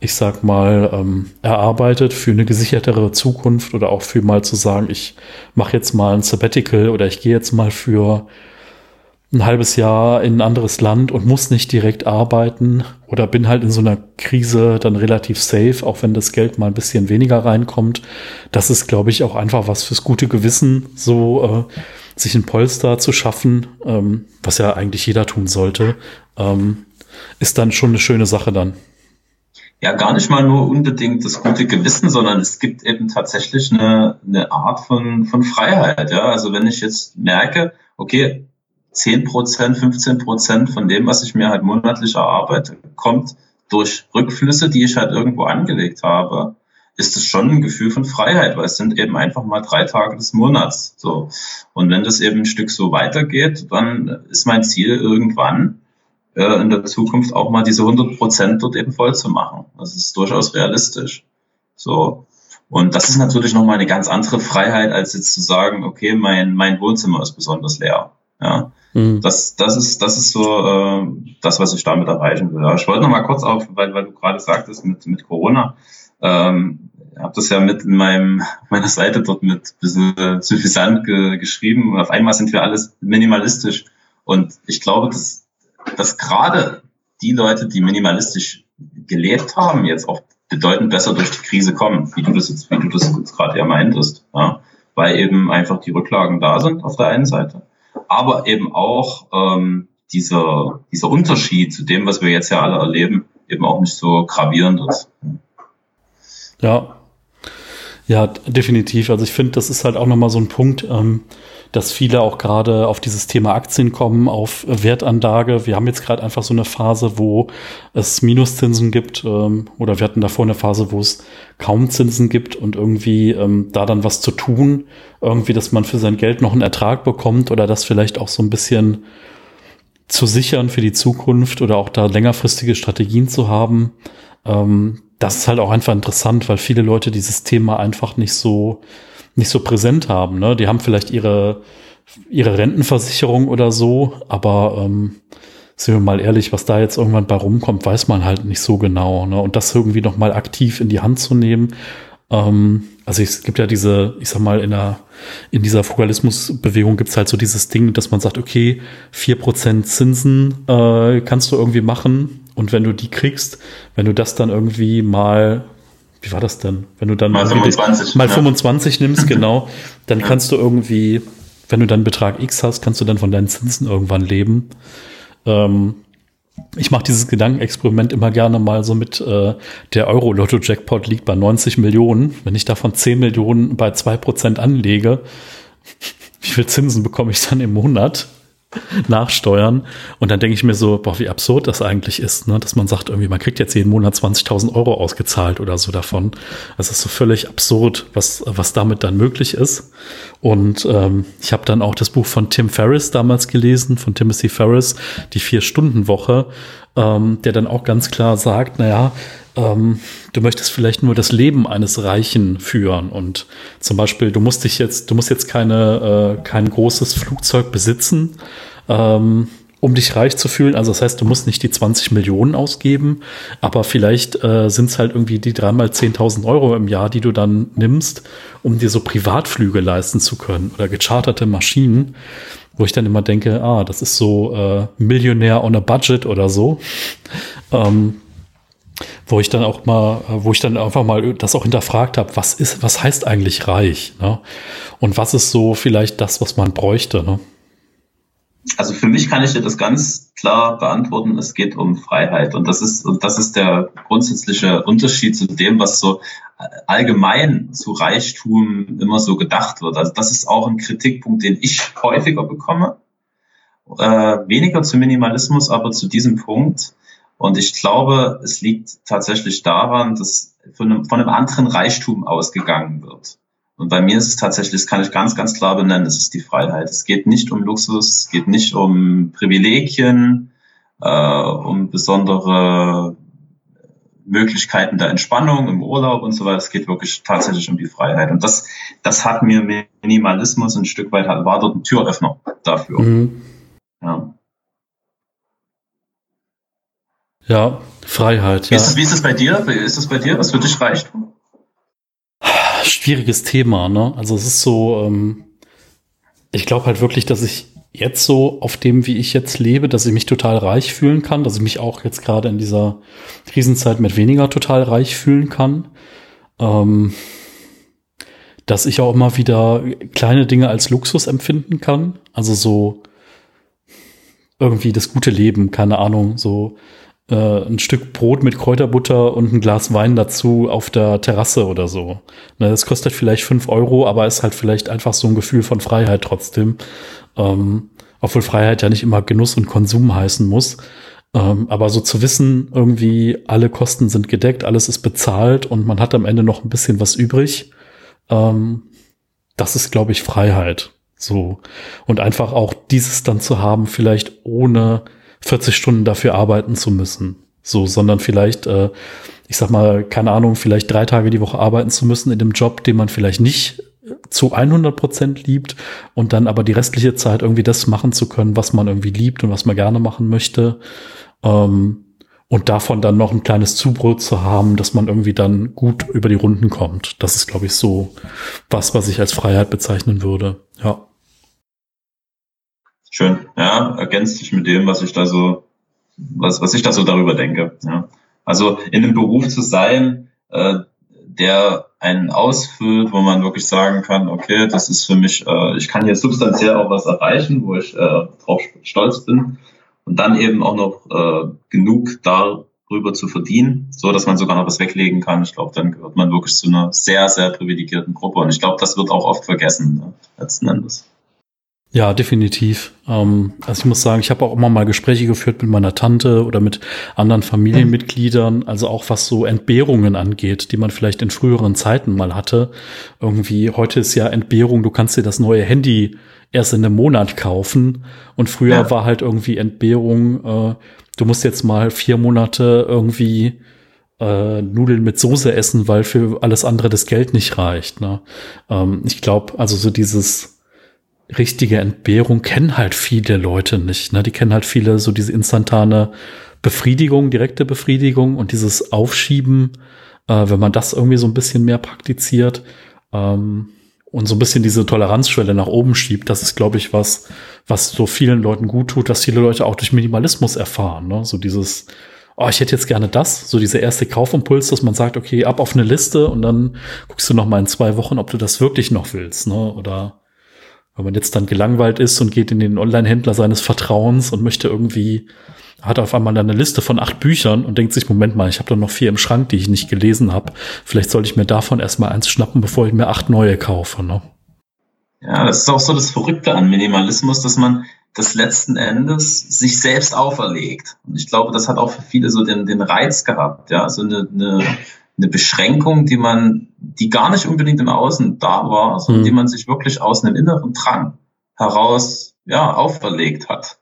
ich sag mal, ähm, erarbeitet für eine gesichertere Zukunft oder auch für mal zu sagen, ich mache jetzt mal ein Sabbatical oder ich gehe jetzt mal für ein halbes Jahr in ein anderes Land und muss nicht direkt arbeiten oder bin halt in so einer Krise dann relativ safe, auch wenn das Geld mal ein bisschen weniger reinkommt. Das ist, glaube ich, auch einfach was fürs gute Gewissen, so äh, sich ein Polster zu schaffen, ähm, was ja eigentlich jeder tun sollte, ähm, ist dann schon eine schöne Sache dann. Ja, gar nicht mal nur unbedingt das gute Gewissen, sondern es gibt eben tatsächlich eine, eine Art von, von Freiheit. Ja, also wenn ich jetzt merke, okay, 10 Prozent, 15 Prozent von dem, was ich mir halt monatlich erarbeite, kommt durch Rückflüsse, die ich halt irgendwo angelegt habe, ist es schon ein Gefühl von Freiheit, weil es sind eben einfach mal drei Tage des Monats. So. Und wenn das eben ein Stück so weitergeht, dann ist mein Ziel irgendwann äh, in der Zukunft auch mal diese 100 Prozent dort eben voll zu machen. Das ist durchaus realistisch. So. Und das ist natürlich nochmal eine ganz andere Freiheit, als jetzt zu sagen, okay, mein, mein Wohnzimmer ist besonders leer. Ja. Mhm. Das, das ist, das ist so äh, das, was ich damit erreichen will. Ich wollte noch mal kurz auf, weil, weil du gerade sagtest mit, mit Corona, ähm, habe das ja mit in meinem [LAUGHS] meiner Seite dort mit bisschen suffisant ge, geschrieben. Und auf einmal sind wir alles minimalistisch. Und ich glaube, dass, dass gerade die Leute, die minimalistisch gelebt haben, jetzt auch bedeutend besser durch die Krise kommen, wie du das jetzt, wie du das jetzt gerade ja meintest. Ja? Weil eben einfach die Rücklagen da sind auf der einen Seite. Aber eben auch ähm, dieser, dieser Unterschied zu dem, was wir jetzt ja alle erleben, eben auch nicht so gravierend ist. Ja. Ja, definitiv. Also ich finde, das ist halt auch nochmal so ein Punkt, ähm, dass viele auch gerade auf dieses Thema Aktien kommen, auf Wertanlage. Wir haben jetzt gerade einfach so eine Phase, wo es Minuszinsen gibt, ähm, oder wir hatten davor eine Phase, wo es kaum Zinsen gibt und irgendwie ähm, da dann was zu tun, irgendwie, dass man für sein Geld noch einen Ertrag bekommt oder das vielleicht auch so ein bisschen zu sichern für die Zukunft oder auch da längerfristige Strategien zu haben. Ähm, das ist halt auch einfach interessant, weil viele Leute dieses Thema einfach nicht so, nicht so präsent haben. Ne? Die haben vielleicht ihre, ihre Rentenversicherung oder so, aber ähm, sind wir mal ehrlich, was da jetzt irgendwann bei rumkommt, weiß man halt nicht so genau. Ne? Und das irgendwie noch mal aktiv in die Hand zu nehmen. Ähm, also es gibt ja diese, ich sag mal, in der, in dieser Fugalismusbewegung gibt's halt so dieses Ding, dass man sagt, okay, vier Prozent Zinsen äh, kannst du irgendwie machen. Und wenn du die kriegst, wenn du das dann irgendwie mal wie war das denn? Wenn du dann mal 25, mal ja. 25 nimmst, [LAUGHS] genau, dann ja. kannst du irgendwie, wenn du dann Betrag X hast, kannst du dann von deinen Zinsen irgendwann leben. Ähm, ich mache dieses Gedankenexperiment immer gerne mal so mit, äh, der Euro-Lotto-Jackpot liegt bei 90 Millionen. Wenn ich davon 10 Millionen bei 2% anlege, [LAUGHS] wie viel Zinsen bekomme ich dann im Monat? [LAUGHS] nachsteuern. Und dann denke ich mir so, boah, wie absurd das eigentlich ist, ne? dass man sagt, irgendwie, man kriegt jetzt jeden Monat 20.000 Euro ausgezahlt oder so davon. Das ist so völlig absurd, was, was damit dann möglich ist. Und ähm, ich habe dann auch das Buch von Tim Ferriss damals gelesen, von Timothy Ferriss, die Vier-Stunden-Woche, ähm, der dann auch ganz klar sagt, naja, ähm, du möchtest vielleicht nur das Leben eines Reichen führen. Und zum Beispiel, du musst dich jetzt, du musst jetzt keine, äh, kein großes Flugzeug besitzen, ähm, um dich reich zu fühlen. Also das heißt, du musst nicht die 20 Millionen ausgeben, aber vielleicht äh, sind es halt irgendwie die dreimal 10.000 Euro im Jahr, die du dann nimmst, um dir so Privatflüge leisten zu können oder gecharterte Maschinen wo ich dann immer denke, ah, das ist so äh, Millionär on a Budget oder so. Ähm, wo ich dann auch mal, wo ich dann einfach mal das auch hinterfragt habe, was ist, was heißt eigentlich reich? Ne? Und was ist so vielleicht das, was man bräuchte? Ne? Also für mich kann ich dir das ganz klar beantworten. Es geht um Freiheit und das ist und das ist der grundsätzliche Unterschied zu dem, was so allgemein zu Reichtum immer so gedacht wird. Also das ist auch ein Kritikpunkt, den ich häufiger bekomme. Äh, weniger zu Minimalismus, aber zu diesem Punkt und ich glaube, es liegt tatsächlich daran, dass von einem, von einem anderen Reichtum ausgegangen wird. Und bei mir ist es tatsächlich, das kann ich ganz, ganz klar benennen, es ist die Freiheit. Es geht nicht um Luxus, es geht nicht um Privilegien, äh, um besondere Möglichkeiten der Entspannung im Urlaub und so weiter. Es geht wirklich tatsächlich um die Freiheit. Und das, das hat mir Minimalismus ein Stück weit, war dort ein Türöffner dafür. Mhm. Ja. Ja, Freiheit. Ja. Ist das, wie ist das bei dir? Ist das bei dir? Was für dich reicht? Schwieriges Thema, ne? Also es ist so, ähm, ich glaube halt wirklich, dass ich jetzt so auf dem, wie ich jetzt lebe, dass ich mich total reich fühlen kann, dass ich mich auch jetzt gerade in dieser Krisenzeit mit weniger total reich fühlen kann. Ähm, dass ich auch immer wieder kleine Dinge als Luxus empfinden kann. Also so irgendwie das gute Leben, keine Ahnung, so ein Stück Brot mit Kräuterbutter und ein Glas Wein dazu auf der Terrasse oder so. Ne, das kostet vielleicht fünf Euro, aber ist halt vielleicht einfach so ein Gefühl von Freiheit trotzdem. Ähm, obwohl Freiheit ja nicht immer Genuss und Konsum heißen muss. Ähm, aber so zu wissen, irgendwie alle Kosten sind gedeckt, alles ist bezahlt und man hat am Ende noch ein bisschen was übrig, ähm, das ist, glaube ich, Freiheit. So. Und einfach auch dieses dann zu haben, vielleicht ohne 40 Stunden dafür arbeiten zu müssen. So, sondern vielleicht, äh, ich sag mal, keine Ahnung, vielleicht drei Tage die Woche arbeiten zu müssen in dem Job, den man vielleicht nicht zu 100 Prozent liebt und dann aber die restliche Zeit irgendwie das machen zu können, was man irgendwie liebt und was man gerne machen möchte. Ähm, und davon dann noch ein kleines Zubrot zu haben, dass man irgendwie dann gut über die Runden kommt. Das ist, glaube ich, so was, was ich als Freiheit bezeichnen würde. Ja. Schön, ja, ergänzt sich mit dem, was ich da so, was, was ich da so darüber denke. Ja. Also in einem Beruf zu sein, äh, der einen ausfüllt, wo man wirklich sagen kann, okay, das ist für mich, äh, ich kann hier substanziell auch was erreichen, wo ich äh, drauf stolz bin und dann eben auch noch äh, genug darüber zu verdienen, so dass man sogar noch was weglegen kann. Ich glaube, dann gehört man wirklich zu einer sehr, sehr privilegierten Gruppe und ich glaube, das wird auch oft vergessen, ne, letzten Endes. Ja, definitiv. Ähm, also ich muss sagen, ich habe auch immer mal Gespräche geführt mit meiner Tante oder mit anderen Familienmitgliedern, also auch was so Entbehrungen angeht, die man vielleicht in früheren Zeiten mal hatte. Irgendwie, heute ist ja Entbehrung, du kannst dir das neue Handy erst in einem Monat kaufen und früher ja. war halt irgendwie Entbehrung, äh, du musst jetzt mal vier Monate irgendwie äh, Nudeln mit Soße essen, weil für alles andere das Geld nicht reicht. Ne? Ähm, ich glaube, also so dieses richtige Entbehrung kennen halt viele Leute nicht. Ne? Die kennen halt viele so diese instantane Befriedigung, direkte Befriedigung und dieses Aufschieben, äh, wenn man das irgendwie so ein bisschen mehr praktiziert ähm, und so ein bisschen diese Toleranzschwelle nach oben schiebt, das ist, glaube ich, was, was so vielen Leuten gut tut, was viele Leute auch durch Minimalismus erfahren. Ne? So dieses, oh, ich hätte jetzt gerne das, so dieser erste Kaufimpuls, dass man sagt, okay, ab auf eine Liste und dann guckst du noch mal in zwei Wochen, ob du das wirklich noch willst, ne? Oder wenn man jetzt dann gelangweilt ist und geht in den Online-Händler seines Vertrauens und möchte irgendwie, hat auf einmal eine Liste von acht Büchern und denkt sich, Moment mal, ich habe da noch vier im Schrank, die ich nicht gelesen habe. Vielleicht sollte ich mir davon erstmal eins schnappen, bevor ich mir acht neue kaufe. Ne? Ja, das ist auch so das Verrückte an Minimalismus, dass man das letzten Endes sich selbst auferlegt. Und ich glaube, das hat auch für viele so den, den Reiz gehabt, ja, so eine, eine, eine Beschränkung, die man, die gar nicht unbedingt im Außen da war, sondern mhm. die man sich wirklich aus einem inneren Drang heraus, ja, auferlegt hat.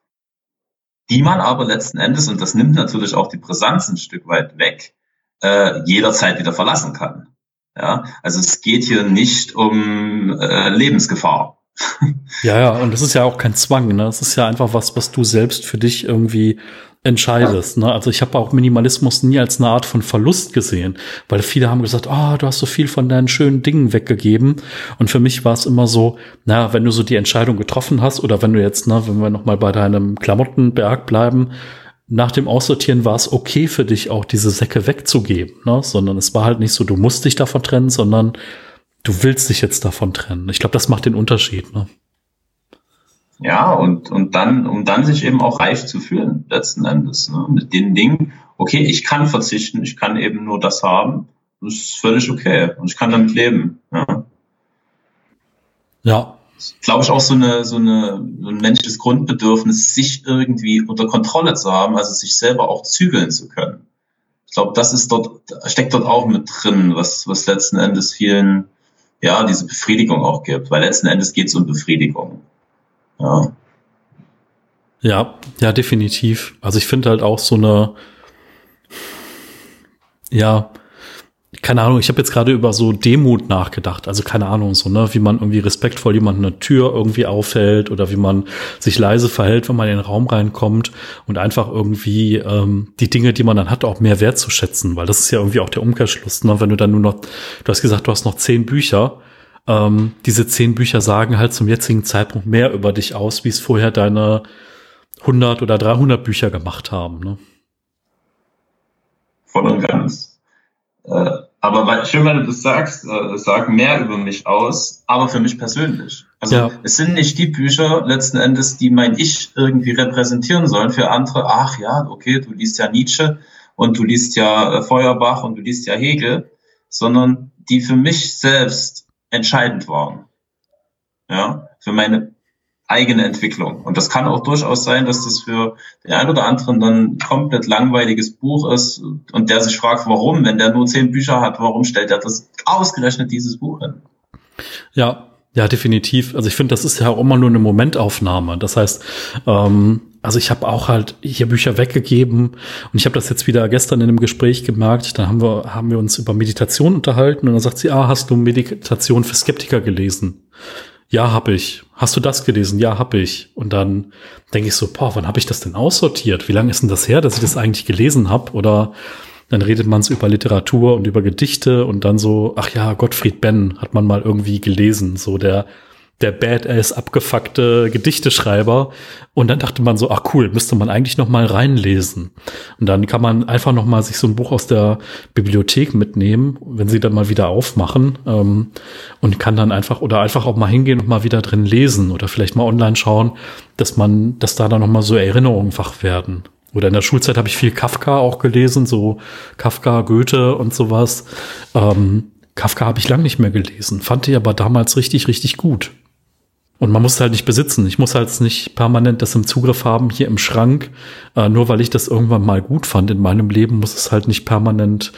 Die man aber letzten Endes, und das nimmt natürlich auch die Brisanz ein Stück weit weg, äh, jederzeit wieder verlassen kann. Ja, also es geht hier nicht um äh, Lebensgefahr. [LAUGHS] ja, ja, und das ist ja auch kein Zwang, ne? Das ist ja einfach was, was du selbst für dich irgendwie entscheidest. Ne? Also ich habe auch Minimalismus nie als eine Art von Verlust gesehen, weil viele haben gesagt, ah, oh, du hast so viel von deinen schönen Dingen weggegeben. Und für mich war es immer so, na, wenn du so die Entscheidung getroffen hast oder wenn du jetzt, ne, wenn wir noch mal bei deinem Klamottenberg bleiben, nach dem Aussortieren war es okay für dich auch diese Säcke wegzugeben, ne? sondern es war halt nicht so, du musst dich davon trennen, sondern du willst dich jetzt davon trennen. Ich glaube, das macht den Unterschied. Ne? Ja, und, und dann, um dann sich eben auch reich zu fühlen, letzten Endes, ne? mit den Dingen, okay, ich kann verzichten, ich kann eben nur das haben, das ist völlig okay und ich kann damit leben. Ja. ja. Glaube ich auch so eine, so eine, so ein menschliches Grundbedürfnis, sich irgendwie unter Kontrolle zu haben, also sich selber auch zügeln zu können. Ich glaube, das ist dort, steckt dort auch mit drin, was, was letzten Endes vielen ja, diese Befriedigung auch gibt, weil letzten Endes geht es um Befriedigung. Ja. Ja, ja, definitiv. Also ich finde halt auch so eine, ja, keine Ahnung, ich habe jetzt gerade über so Demut nachgedacht. Also keine Ahnung, so, ne, wie man irgendwie respektvoll jemand eine Tür irgendwie aufhält oder wie man sich leise verhält, wenn man in den Raum reinkommt und einfach irgendwie ähm, die Dinge, die man dann hat, auch mehr wertzuschätzen, weil das ist ja irgendwie auch der Umkehrschluss, ne? Wenn du dann nur noch, du hast gesagt, du hast noch zehn Bücher. Ähm, diese zehn Bücher sagen halt zum jetzigen Zeitpunkt mehr über dich aus, wie es vorher deine 100 oder 300 Bücher gemacht haben. Ne? Voll und ganz. Äh, aber schön, wenn du das sagst, äh, sagen mehr über mich aus, aber für mich persönlich. Also ja. es sind nicht die Bücher letzten Endes, die mein Ich irgendwie repräsentieren sollen. Für andere, ach ja, okay, du liest ja Nietzsche und du liest ja äh, Feuerbach und du liest ja Hegel, sondern die für mich selbst entscheidend waren. Ja, für meine eigene Entwicklung. Und das kann auch durchaus sein, dass das für den einen oder anderen dann ein komplett langweiliges Buch ist und der sich fragt, warum, wenn der nur zehn Bücher hat, warum stellt er das ausgerechnet dieses Buch hin? Ja, ja, definitiv. Also ich finde, das ist ja auch immer nur eine Momentaufnahme. Das heißt, ähm, also ich habe auch halt hier Bücher weggegeben und ich habe das jetzt wieder gestern in einem Gespräch gemerkt. Da haben wir haben wir uns über Meditation unterhalten und dann sagt sie, ah, hast du Meditation für Skeptiker gelesen? Ja, hab ich. Hast du das gelesen? Ja, hab ich. Und dann denke ich so, boah, wann habe ich das denn aussortiert? Wie lange ist denn das her, dass ich das eigentlich gelesen habe? Oder dann redet man so über Literatur und über Gedichte und dann so, ach ja, Gottfried Benn hat man mal irgendwie gelesen, so der der Badass abgefuckte Gedichteschreiber und dann dachte man so, ach cool, müsste man eigentlich noch mal reinlesen. Und dann kann man einfach noch mal sich so ein Buch aus der Bibliothek mitnehmen, wenn sie dann mal wieder aufmachen ähm, und kann dann einfach oder einfach auch mal hingehen und mal wieder drin lesen oder vielleicht mal online schauen, dass man, dass da dann noch mal so Erinnerungen wach werden. Oder in der Schulzeit habe ich viel Kafka auch gelesen, so Kafka, Goethe und sowas. Ähm, Kafka habe ich lang nicht mehr gelesen, fand ich aber damals richtig, richtig gut. Und man muss es halt nicht besitzen. Ich muss halt nicht permanent das im Zugriff haben, hier im Schrank. Äh, nur weil ich das irgendwann mal gut fand in meinem Leben, muss es halt nicht permanent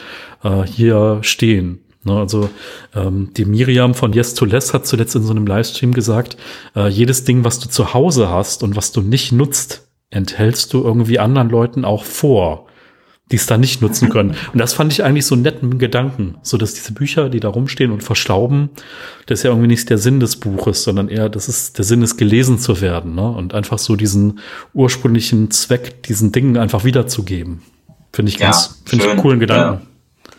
äh, hier stehen. Ne, also ähm, die Miriam von Yes to Less hat zuletzt in so einem Livestream gesagt, äh, jedes Ding, was du zu Hause hast und was du nicht nutzt, enthältst du irgendwie anderen Leuten auch vor. Die es da nicht nutzen können. Und das fand ich eigentlich so einen netten Gedanken, so dass diese Bücher, die da rumstehen und verstauben, das ist ja irgendwie nicht der Sinn des Buches, sondern eher, das ist der Sinn ist gelesen zu werden, ne? Und einfach so diesen ursprünglichen Zweck, diesen Dingen einfach wiederzugeben. Finde ich ganz, ja, finde ich einen coolen Gedanken. Ja.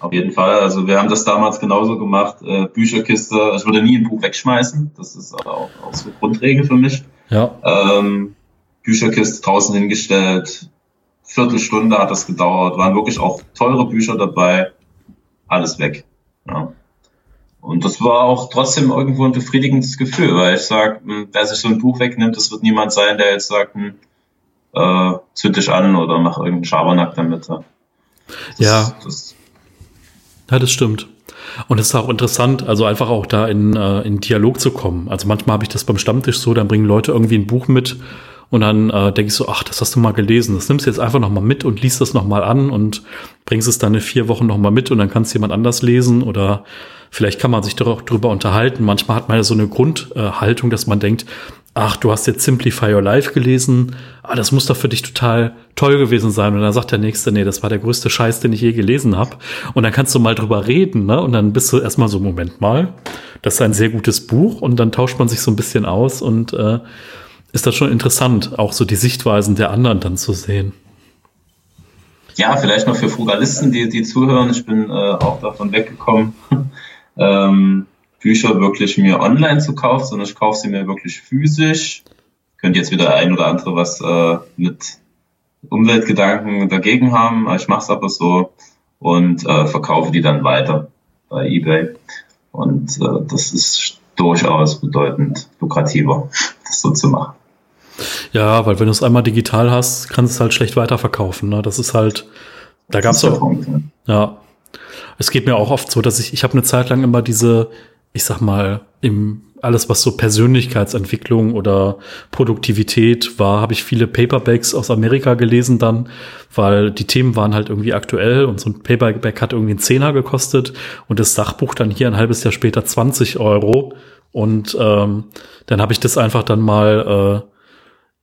Auf jeden Fall. Also wir haben das damals genauso gemacht. Äh, Bücherkiste, ich würde nie ein Buch wegschmeißen. Das ist auch, auch so Grundregel für mich. Ja. Ähm, Bücherkiste draußen hingestellt. Viertelstunde hat das gedauert. Waren wirklich auch teure Bücher dabei. Alles weg. Ja. Und das war auch trotzdem irgendwo ein befriedigendes Gefühl, weil ich sage, hm, wer sich so ein Buch wegnimmt, das wird niemand sein, der jetzt sagt, hm, äh, zünd dich an oder mach irgendeinen Schabernack damit. Das, ja. Das, ja, das stimmt. Und es ist auch interessant, also einfach auch da in, äh, in Dialog zu kommen. Also manchmal habe ich das beim Stammtisch so, dann bringen Leute irgendwie ein Buch mit und dann äh, denke ich so, ach, das hast du mal gelesen. Das nimmst du jetzt einfach nochmal mit und liest das nochmal an und bringst es dann in vier Wochen nochmal mit und dann kannst jemand anders lesen oder vielleicht kann man sich doch auch drüber unterhalten. Manchmal hat man ja so eine Grundhaltung, äh, dass man denkt, ach, du hast jetzt Simplify Your Life gelesen, ah, das muss doch für dich total toll gewesen sein. Und dann sagt der Nächste, nee, das war der größte Scheiß, den ich je gelesen habe. Und dann kannst du mal drüber reden, ne? Und dann bist du erstmal so, Moment mal, das ist ein sehr gutes Buch und dann tauscht man sich so ein bisschen aus und äh, ist das schon interessant, auch so die Sichtweisen der anderen dann zu sehen. Ja, vielleicht noch für Frugalisten, die, die zuhören. Ich bin äh, auch davon weggekommen. [LAUGHS] ähm, Bücher wirklich mir online zu kaufen, sondern ich kaufe sie mir wirklich physisch. Könnte jetzt wieder ein oder andere was äh, mit Umweltgedanken dagegen haben. Ich mache es aber so und äh, verkaufe die dann weiter bei eBay. Und äh, das ist durchaus bedeutend lukrativer, das so zu machen. Ja, weil wenn du es einmal digital hast, kannst du es halt schlecht weiterverkaufen. Ne? Das ist halt, da gab es auch. Punkt, ja. Es geht mir auch oft so, dass ich, ich habe eine Zeit lang immer diese ich sag mal, im alles, was so Persönlichkeitsentwicklung oder Produktivität war, habe ich viele Paperbacks aus Amerika gelesen dann, weil die Themen waren halt irgendwie aktuell und so ein Paperback hat irgendwie einen Zehner gekostet und das Sachbuch dann hier ein halbes Jahr später 20 Euro. Und ähm, dann habe ich das einfach dann mal äh,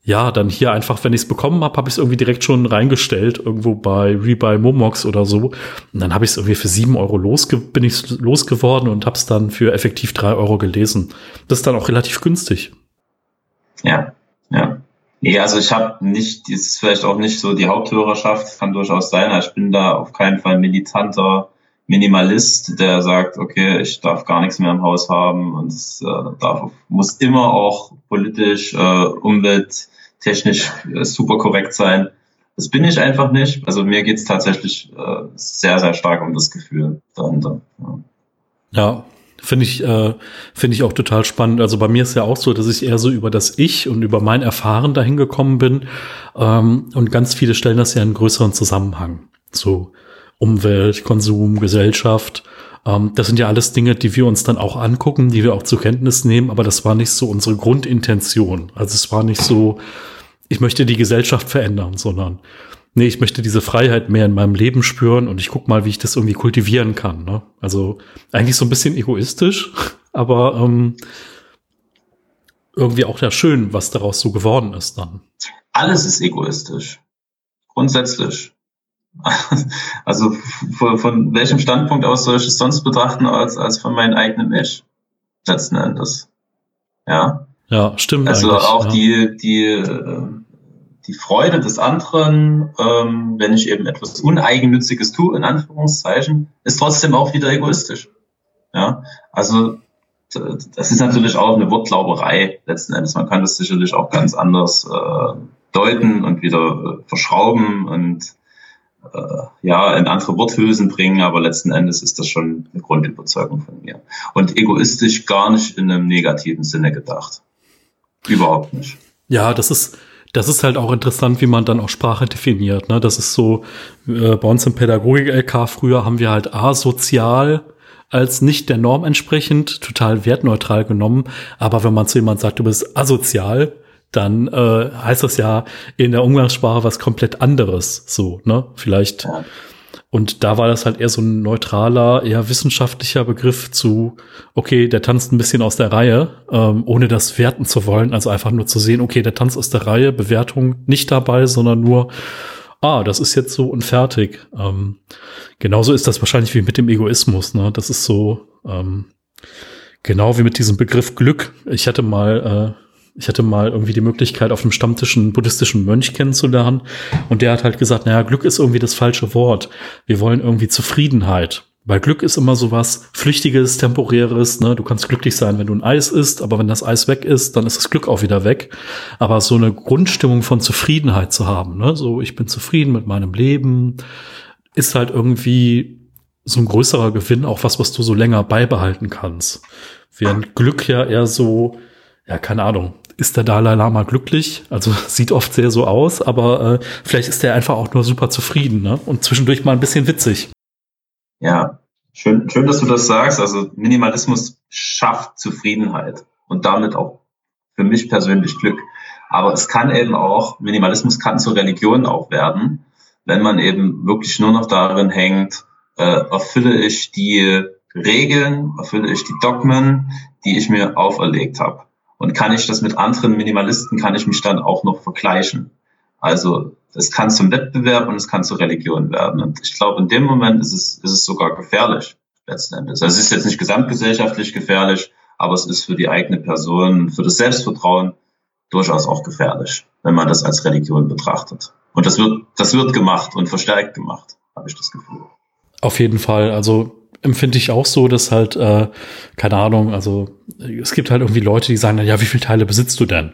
ja, dann hier einfach, wenn ich es bekommen habe, habe ich es irgendwie direkt schon reingestellt, irgendwo bei Rebuy Momox oder so. Und dann habe ich es irgendwie für sieben Euro losge bin ich losgeworden und habe es dann für effektiv drei Euro gelesen. Das ist dann auch relativ günstig. Ja, ja. Nee, also ich habe nicht, das ist vielleicht auch nicht so die Haupthörerschaft, kann durchaus sein, ich bin da auf keinen Fall militanter Minimalist, der sagt, okay, ich darf gar nichts mehr im Haus haben und es äh, darf, muss immer auch politisch, äh, Umwelt, technisch äh, super korrekt sein. Das bin ich einfach nicht. Also mir geht's tatsächlich äh, sehr, sehr stark um das Gefühl dahinter. Ja, ja finde ich, äh, finde ich auch total spannend. Also bei mir ist ja auch so, dass ich eher so über das Ich und über mein Erfahren dahin gekommen bin. Ähm, und ganz viele stellen das ja in größeren Zusammenhang. So Umwelt, Konsum, Gesellschaft. Ähm, das sind ja alles Dinge, die wir uns dann auch angucken, die wir auch zur Kenntnis nehmen. Aber das war nicht so unsere Grundintention. Also es war nicht so, ich möchte die Gesellschaft verändern, sondern nee, ich möchte diese Freiheit mehr in meinem Leben spüren und ich guck mal, wie ich das irgendwie kultivieren kann. Ne? Also eigentlich so ein bisschen egoistisch, [LAUGHS] aber ähm, irgendwie auch ja schön, was daraus so geworden ist dann. Alles ist egoistisch. Grundsätzlich. [LAUGHS] Also von, von welchem Standpunkt aus soll ich es sonst betrachten als, als von meinem eigenen Ich? Letzten Endes. Ja. Ja, stimmt. Also auch ja. die, die, äh, die Freude des anderen, ähm, wenn ich eben etwas Uneigennütziges tue, in Anführungszeichen, ist trotzdem auch wieder egoistisch. Ja, also das ist natürlich auch eine Wortglauberei letzten Endes. Man kann das sicherlich auch ganz anders äh, deuten und wieder äh, verschrauben und ja in andere Worthülsen bringen, aber letzten Endes ist das schon eine Grundüberzeugung von mir. Und egoistisch gar nicht in einem negativen Sinne gedacht. Überhaupt nicht. Ja, das ist, das ist halt auch interessant, wie man dann auch Sprache definiert. Ne? Das ist so, äh, bei uns im Pädagogik-LK früher haben wir halt asozial als nicht der Norm entsprechend total wertneutral genommen. Aber wenn man zu jemand sagt, du bist asozial, dann äh, heißt das ja in der Umgangssprache was komplett anderes. So, ne? Vielleicht. Ja. Und da war das halt eher so ein neutraler, eher wissenschaftlicher Begriff zu, okay, der tanzt ein bisschen aus der Reihe, ähm, ohne das werten zu wollen. Also einfach nur zu sehen, okay, der tanzt aus der Reihe, Bewertung nicht dabei, sondern nur, ah, das ist jetzt so und fertig. Ähm, genauso ist das wahrscheinlich wie mit dem Egoismus. Ne? Das ist so ähm, genau wie mit diesem Begriff Glück. Ich hatte mal, äh, ich hatte mal irgendwie die Möglichkeit, auf einem Stammtisch einen buddhistischen Mönch kennenzulernen. Und der hat halt gesagt, naja, Glück ist irgendwie das falsche Wort. Wir wollen irgendwie Zufriedenheit. Weil Glück ist immer so was Flüchtiges, Temporäres. Ne? Du kannst glücklich sein, wenn du ein Eis isst, aber wenn das Eis weg ist, dann ist das Glück auch wieder weg. Aber so eine Grundstimmung von Zufriedenheit zu haben, ne? so ich bin zufrieden mit meinem Leben, ist halt irgendwie so ein größerer Gewinn, auch was, was du so länger beibehalten kannst. Während Glück ja eher so, ja, keine Ahnung, ist der Dalai Lama glücklich? Also [LAUGHS] sieht oft sehr so aus, aber äh, vielleicht ist er einfach auch nur super zufrieden ne? und zwischendurch mal ein bisschen witzig. Ja, schön, schön, dass du das sagst. Also Minimalismus schafft Zufriedenheit und damit auch für mich persönlich Glück. Aber es kann eben auch, Minimalismus kann zur Religion auch werden, wenn man eben wirklich nur noch darin hängt, äh, erfülle ich die Regeln, erfülle ich die Dogmen, die ich mir auferlegt habe. Und kann ich das mit anderen Minimalisten, kann ich mich dann auch noch vergleichen. Also es kann zum Wettbewerb und es kann zur Religion werden. Und ich glaube, in dem Moment ist es, ist es sogar gefährlich, letzten Endes. Also es ist jetzt nicht gesamtgesellschaftlich gefährlich, aber es ist für die eigene Person, für das Selbstvertrauen durchaus auch gefährlich, wenn man das als Religion betrachtet. Und das wird, das wird gemacht und verstärkt gemacht, habe ich das Gefühl. Auf jeden Fall. Also empfinde ich auch so, dass halt, äh, keine Ahnung, also es gibt halt irgendwie Leute, die sagen, ja, wie viele Teile besitzt du denn?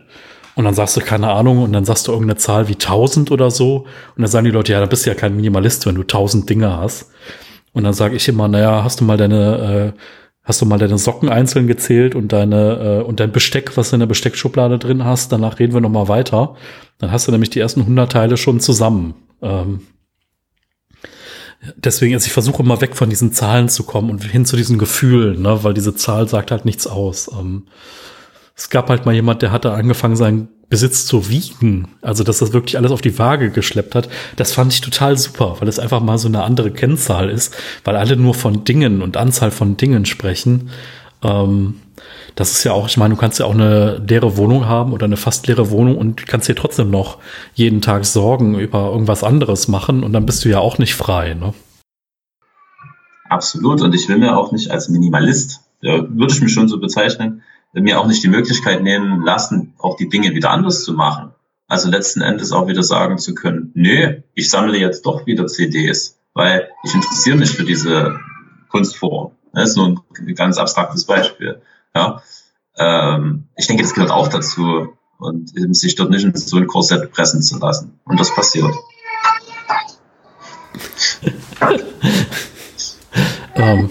Und dann sagst du, keine Ahnung, und dann sagst du irgendeine Zahl wie 1000 oder so. Und dann sagen die Leute, ja, da bist du ja kein Minimalist, wenn du 1000 Dinge hast. Und dann sage ich immer, naja, hast du mal deine, äh, hast du mal deine Socken einzeln gezählt und deine, äh, und dein Besteck, was du in der Besteckschublade drin hast, danach reden wir nochmal weiter. Dann hast du nämlich die ersten 100 Teile schon zusammen. Ähm, deswegen, also ich versuche immer weg von diesen Zahlen zu kommen und hin zu diesen Gefühlen, ne, weil diese Zahl sagt halt nichts aus. Ähm, es gab halt mal jemand, der hatte angefangen, seinen Besitz zu wiegen. Also, dass das wirklich alles auf die Waage geschleppt hat. Das fand ich total super, weil es einfach mal so eine andere Kennzahl ist, weil alle nur von Dingen und Anzahl von Dingen sprechen. Ähm, das ist ja auch, ich meine, du kannst ja auch eine leere Wohnung haben oder eine fast leere Wohnung und kannst dir trotzdem noch jeden Tag Sorgen über irgendwas anderes machen und dann bist du ja auch nicht frei, ne? Absolut. Und ich will mir auch nicht als Minimalist, ja, würde ich mich schon so bezeichnen, mir auch nicht die Möglichkeit nehmen lassen, auch die Dinge wieder anders zu machen. Also letzten Endes auch wieder sagen zu können, nö, ich sammle jetzt doch wieder CDs, weil ich interessiere mich für diese Kunstform. Das ist nur ein ganz abstraktes Beispiel. Ja. Ähm, ich denke, das gehört auch dazu und eben sich dort nicht in so ein Korsett pressen zu lassen. Und das passiert. um.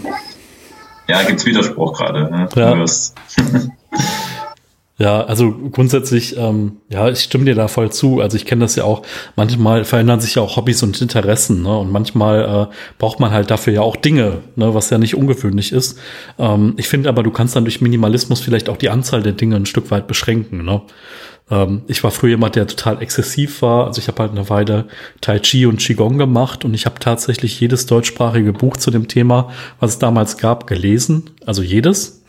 Ja, gibt's Widerspruch gerade. Ne? Ja. [LAUGHS] Ja, also grundsätzlich, ähm, ja, ich stimme dir da voll zu. Also ich kenne das ja auch. Manchmal verändern sich ja auch Hobbys und Interessen, ne? Und manchmal äh, braucht man halt dafür ja auch Dinge, ne? was ja nicht ungewöhnlich ist. Ähm, ich finde aber, du kannst dann durch Minimalismus vielleicht auch die Anzahl der Dinge ein Stück weit beschränken. Ne? Ähm, ich war früher jemand, der total exzessiv war. Also ich habe halt eine Weile Tai Chi und Qigong gemacht und ich habe tatsächlich jedes deutschsprachige Buch zu dem Thema, was es damals gab, gelesen. Also jedes.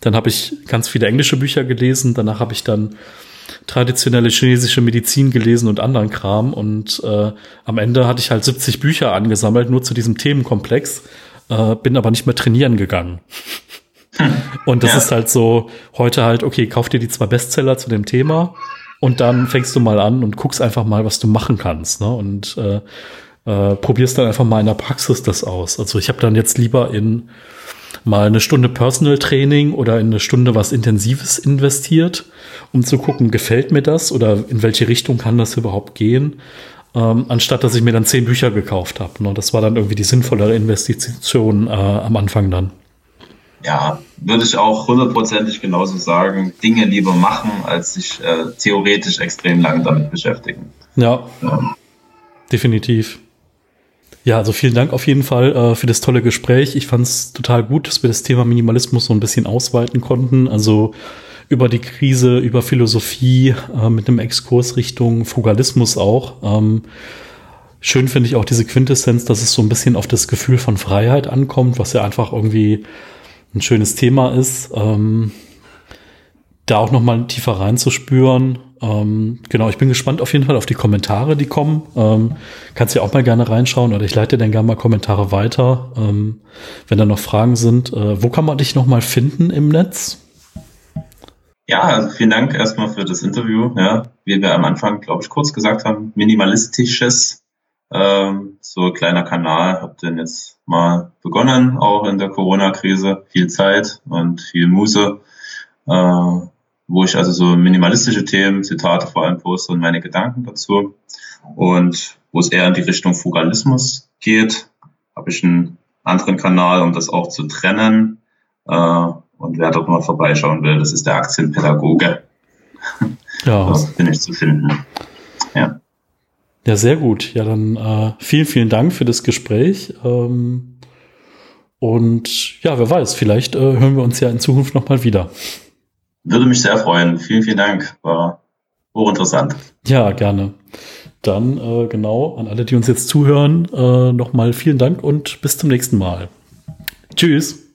Dann habe ich ganz viele englische Bücher gelesen. Danach habe ich dann traditionelle chinesische Medizin gelesen und anderen Kram. Und äh, am Ende hatte ich halt 70 Bücher angesammelt, nur zu diesem Themenkomplex. Äh, bin aber nicht mehr trainieren gegangen. Hm. Und das ja. ist halt so, heute halt, okay, kauf dir die zwei Bestseller zu dem Thema und dann fängst du mal an und guckst einfach mal, was du machen kannst. Ne? Und äh, äh, probierst dann einfach mal in der Praxis das aus. Also ich habe dann jetzt lieber in mal eine Stunde Personal Training oder in eine Stunde was Intensives investiert, um zu gucken, gefällt mir das oder in welche Richtung kann das überhaupt gehen, ähm, anstatt dass ich mir dann zehn Bücher gekauft habe. Ne? Das war dann irgendwie die sinnvollere Investition äh, am Anfang dann. Ja, würde ich auch hundertprozentig genauso sagen. Dinge lieber machen, als sich äh, theoretisch extrem lange damit beschäftigen. Ja, ja. definitiv. Ja, also vielen Dank auf jeden Fall äh, für das tolle Gespräch. Ich fand es total gut, dass wir das Thema Minimalismus so ein bisschen ausweiten konnten. Also über die Krise, über Philosophie, äh, mit einem Exkurs Richtung Fugalismus auch. Ähm, schön finde ich auch diese Quintessenz, dass es so ein bisschen auf das Gefühl von Freiheit ankommt, was ja einfach irgendwie ein schönes Thema ist. Ähm, da auch noch mal tiefer reinzuspüren. Ähm, genau, ich bin gespannt auf jeden Fall auf die Kommentare, die kommen. Ähm, kannst ja auch mal gerne reinschauen oder ich leite dann gerne mal Kommentare weiter, ähm, wenn da noch Fragen sind. Äh, wo kann man dich nochmal finden im Netz? Ja, also vielen Dank erstmal für das Interview. Ja, wie wir am Anfang, glaube ich, kurz gesagt haben, minimalistisches, ähm, so kleiner Kanal. Hab den jetzt mal begonnen, auch in der Corona-Krise. Viel Zeit und viel Muße, äh, wo ich also so minimalistische Themen, Zitate vor allem poste und meine Gedanken dazu. Und wo es eher in die Richtung Fugalismus geht, habe ich einen anderen Kanal, um das auch zu trennen. Äh, und wer dort mal vorbeischauen will, das ist der Aktienpädagoge. [LAUGHS] Ja. Dort bin ich zu finden. Ja. Ja, sehr gut. Ja, dann äh, vielen, vielen Dank für das Gespräch. Ähm, und ja, wer weiß, vielleicht äh, hören wir uns ja in Zukunft nochmal wieder. Würde mich sehr freuen. Vielen, vielen Dank. War hochinteressant. Ja, gerne. Dann äh, genau an alle, die uns jetzt zuhören, äh, nochmal vielen Dank und bis zum nächsten Mal. Tschüss.